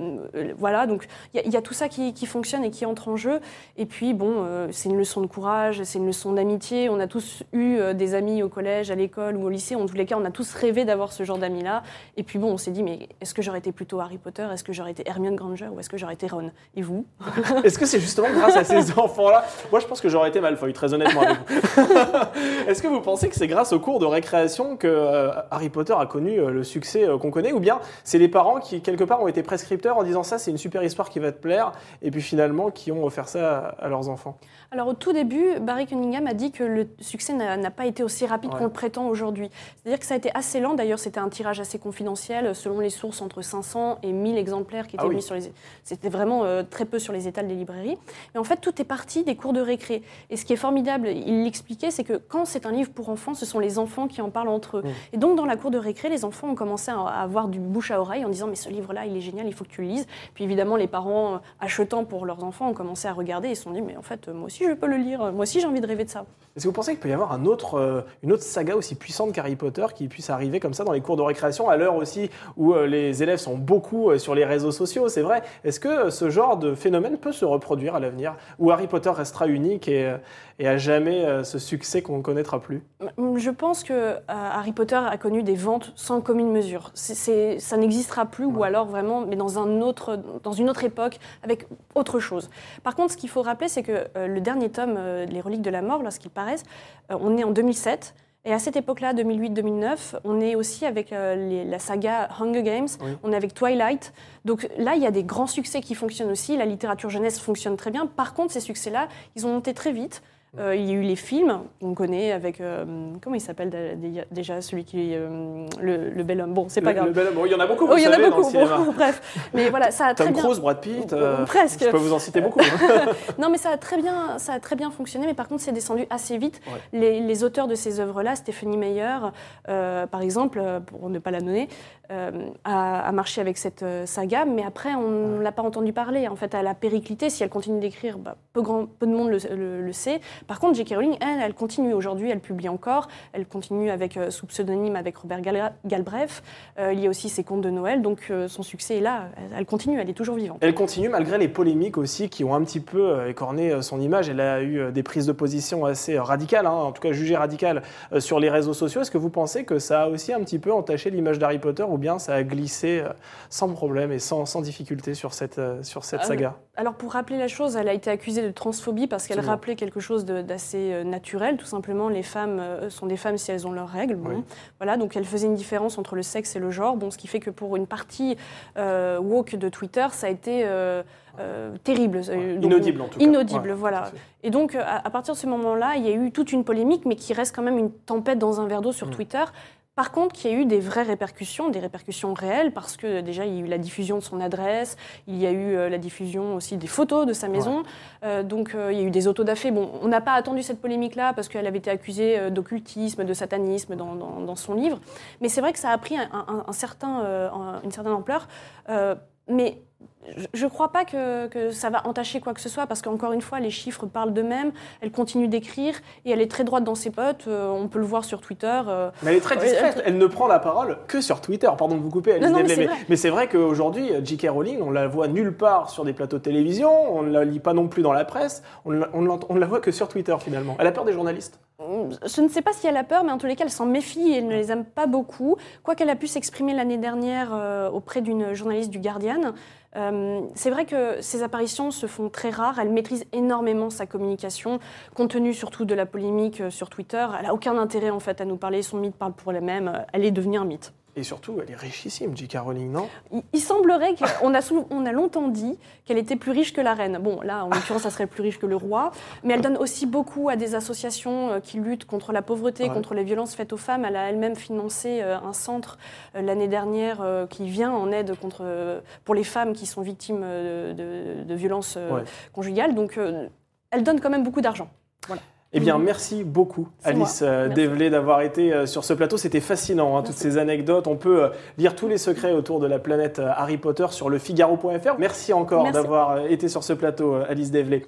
voilà, donc il y, a tout ça qui, fonctionne et qui entre en jeu. Et puis bon, c'est une leçon de courage, c'est une leçon d'amitié. On a tous eu des amis au collège, à l'école ou au lycée. En tous les cas, on a tous rêvé d'avoir ce genre d'amis-là. Et puis bon, on s'est dit mais est-ce que j'aurais été plutôt Harry Potter? Est-ce que j'aurais été Hermione Granger ou est-ce que j'aurais été Ron? Et vous? Est-ce que c'est justement grâce à ces enfants-là? Moi, je pense que j'aurais été Malfoy, très honnêtement. Est-ce que vous pensez que c'est grâce aux cours de récréation que euh, Harry Potter a connu euh, le succès euh, qu'on connaît Ou bien c'est les parents qui, quelque part, ont été prescripteurs en disant ça, c'est une super histoire qui va te plaire, et puis finalement, qui ont offert ça à, leurs enfants Alors, au tout début, Barry Cunningham a dit que le succès n'a pas été aussi rapide qu'on le prétend aujourd'hui. C'est-à-dire que ça a été assez lent. D'ailleurs, c'était un tirage assez confidentiel, selon les sources, entre 500 et 1000 exemplaires qui étaient ah mis sur les. C'était vraiment très peu sur les étals des librairies. Mais en fait, tout est parti des cours de récré. Et ce qui est formidable, il l'expliquait, c'est que quand c'est un livre pour enfants, ce sont les enfants qui en parlent entre eux. Mm. Et donc, dans la cour de récré, les enfants ont commencé à avoir du bouche à oreille en disant Mais ce livre-là, il est génial, il faut que tu le lises. Puis évidemment, les parents, euh, achetant pour leurs enfants, ont commencé à regarder et se sont dit Mais en fait, moi aussi, je peux le lire. Moi aussi, j'ai envie de rêver de ça. Est-ce que vous pensez qu'il peut y avoir euh, une autre saga aussi puissante qu'Harry Potter qui puisse arriver comme ça dans les cours de récréation, à l'heure aussi où euh, les élèves sont beaucoup sur les réseaux sociaux C'est vrai? Est-ce que ce genre de phénomène peut se reproduire à l'avenir? Où Harry Potter restera unique et, euh, et à jamais euh, ce succès qu'on ne connaîtra plus Je pense que euh, Harry Potter a connu des ventes sans commune mesure. ça n'existera plus, ou alors vraiment, mais dans, un autre, dans une autre époque, avec autre chose. Par contre, ce qu'il faut rappeler, c'est que le dernier tome, Les Reliques de la Mort, lorsqu'il paraissent, on est en 2007. Et à cette époque-là, 2008-2009, on est aussi avec euh, la saga Hunger Games, on est avec Twilight. Donc là, il y a des grands succès qui fonctionnent aussi. La littérature jeunesse fonctionne très bien. Par contre, ces succès-là, ils ont monté très vite. Euh, il y a eu les films qu'on connaît avec. Euh, comment il s'appelle déjà celui qui est euh, le, bel homme Bon, c'est pas grave. Le bel homme, il y en a beaucoup, oh, il y en a beaucoup, bref. Mais voilà, ça a Tom très Cruise, Brad Pitt. presque. Je peux vous en citer beaucoup. Hein. non, mais ça a, très bien, ça a très bien fonctionné, mais par contre, c'est descendu assez vite. Les, auteurs de ces œuvres-là, Stephanie Meyer, par exemple, pour ne pas la nommer, a, marché avec cette saga, mais après, on ne l'a pas entendu parler. En fait, elle a périclité. Si elle continue d'écrire, bah, peu, grand, peu de monde le sait. Par contre, J.K. Rowling, elle, elle continue aujourd'hui, elle publie encore, elle continue avec, euh, sous pseudonyme avec Robert Galbraith. Euh, il y a aussi ses contes de Noël, donc euh, son succès est là, elle, continue, elle est toujours vivante. Elle continue malgré les polémiques aussi qui ont un petit peu écorné son image. Elle a eu des prises de position assez radicales, hein, en tout cas jugées radicales sur les réseaux sociaux. Est-ce que vous pensez que ça a aussi un petit peu entaché l'image d'Harry Potter ou bien ça a glissé sans problème et sans, sans difficulté sur cette, sur cette saga Alors pour rappeler la chose, elle a été accusée de transphobie parce qu'elle rappelait quelque chose d'assez euh, naturel. Tout simplement, les femmes euh, sont des femmes si elles ont leurs règles. Bon, Voilà, donc elle faisait une différence entre le sexe et le genre. Bon, ce qui fait que pour une partie euh, woke de Twitter, ça a été terrible. inaudible en tout cas. Inaudible, voilà. Et donc, à, partir de ce moment-là, il y a eu toute une polémique, mais qui reste quand même une tempête dans un verre d'eau sur mm. Twitter. Par contre, il y a eu des vraies répercussions, des répercussions réelles, parce que déjà, il y a eu la diffusion de son adresse, il y a eu euh, la diffusion aussi des photos de sa maison, euh, donc euh, il y a eu des autodafés. Bon, on n'a pas attendu cette polémique-là, parce qu'elle avait été accusée d'occultisme, de satanisme dans, son livre, mais c'est vrai que ça a pris un, certain, une certaine ampleur. mais je ne crois pas que, ça va entacher quoi que ce soit, parce qu'encore une fois, les chiffres parlent d'eux-mêmes, elle continue d'écrire, et elle est très droite dans ses potes, euh, on peut le voir sur Twitter. Euh. mais elle est très discrète, elle ne prend la parole que sur Twitter, pardon de vous couper, non, mais, c'est vrai, qu'aujourd'hui, J.K. Rowling, on la voit nulle part sur des plateaux de télévision, on ne la lit pas non plus dans la presse, on ne la voit que sur Twitter finalement. Elle a peur des journalistes? Je ne sais pas si elle a peur, mais en tous les cas, elle s'en méfie et elle ne les aime pas beaucoup. Quoi qu'elle a pu s'exprimer l'année dernière euh, auprès d'une journaliste du Guardian, euh, c'est vrai que ces apparitions se font très rares. Elle maîtrise énormément sa communication, compte tenu surtout de la polémique euh, sur Twitter. Elle n'a aucun intérêt en fait à nous parler. Son mythe parle pour elle-même. Elle est devenue un mythe. Et surtout, elle est richissime, J.K. Rowling, non? Il, il semblerait qu'on a, sou- on a longtemps dit qu'elle était plus riche que la reine. Bon, là, en l'occurrence, ça serait plus riche que le roi. Mais elle donne aussi beaucoup à des associations euh, qui luttent contre la pauvreté, Ouais. contre les violences faites aux femmes. Elle a elle-même financé euh, un centre euh, l'année dernière qui vient en aide contre, pour les femmes qui sont victimes de, de violences Ouais. conjugales. Donc, elle donne quand même beaucoup d'argent. Eh bien, Mhm. merci beaucoup, Alice euh. Dévelé, d'avoir été euh, sur ce plateau. C'était fascinant, hein, toutes ces anecdotes. On peut euh, lire tous les secrets autour de la planète Harry Potter sur le Figaro.fr. Merci encore d'avoir été sur ce plateau, Alice Dévelé.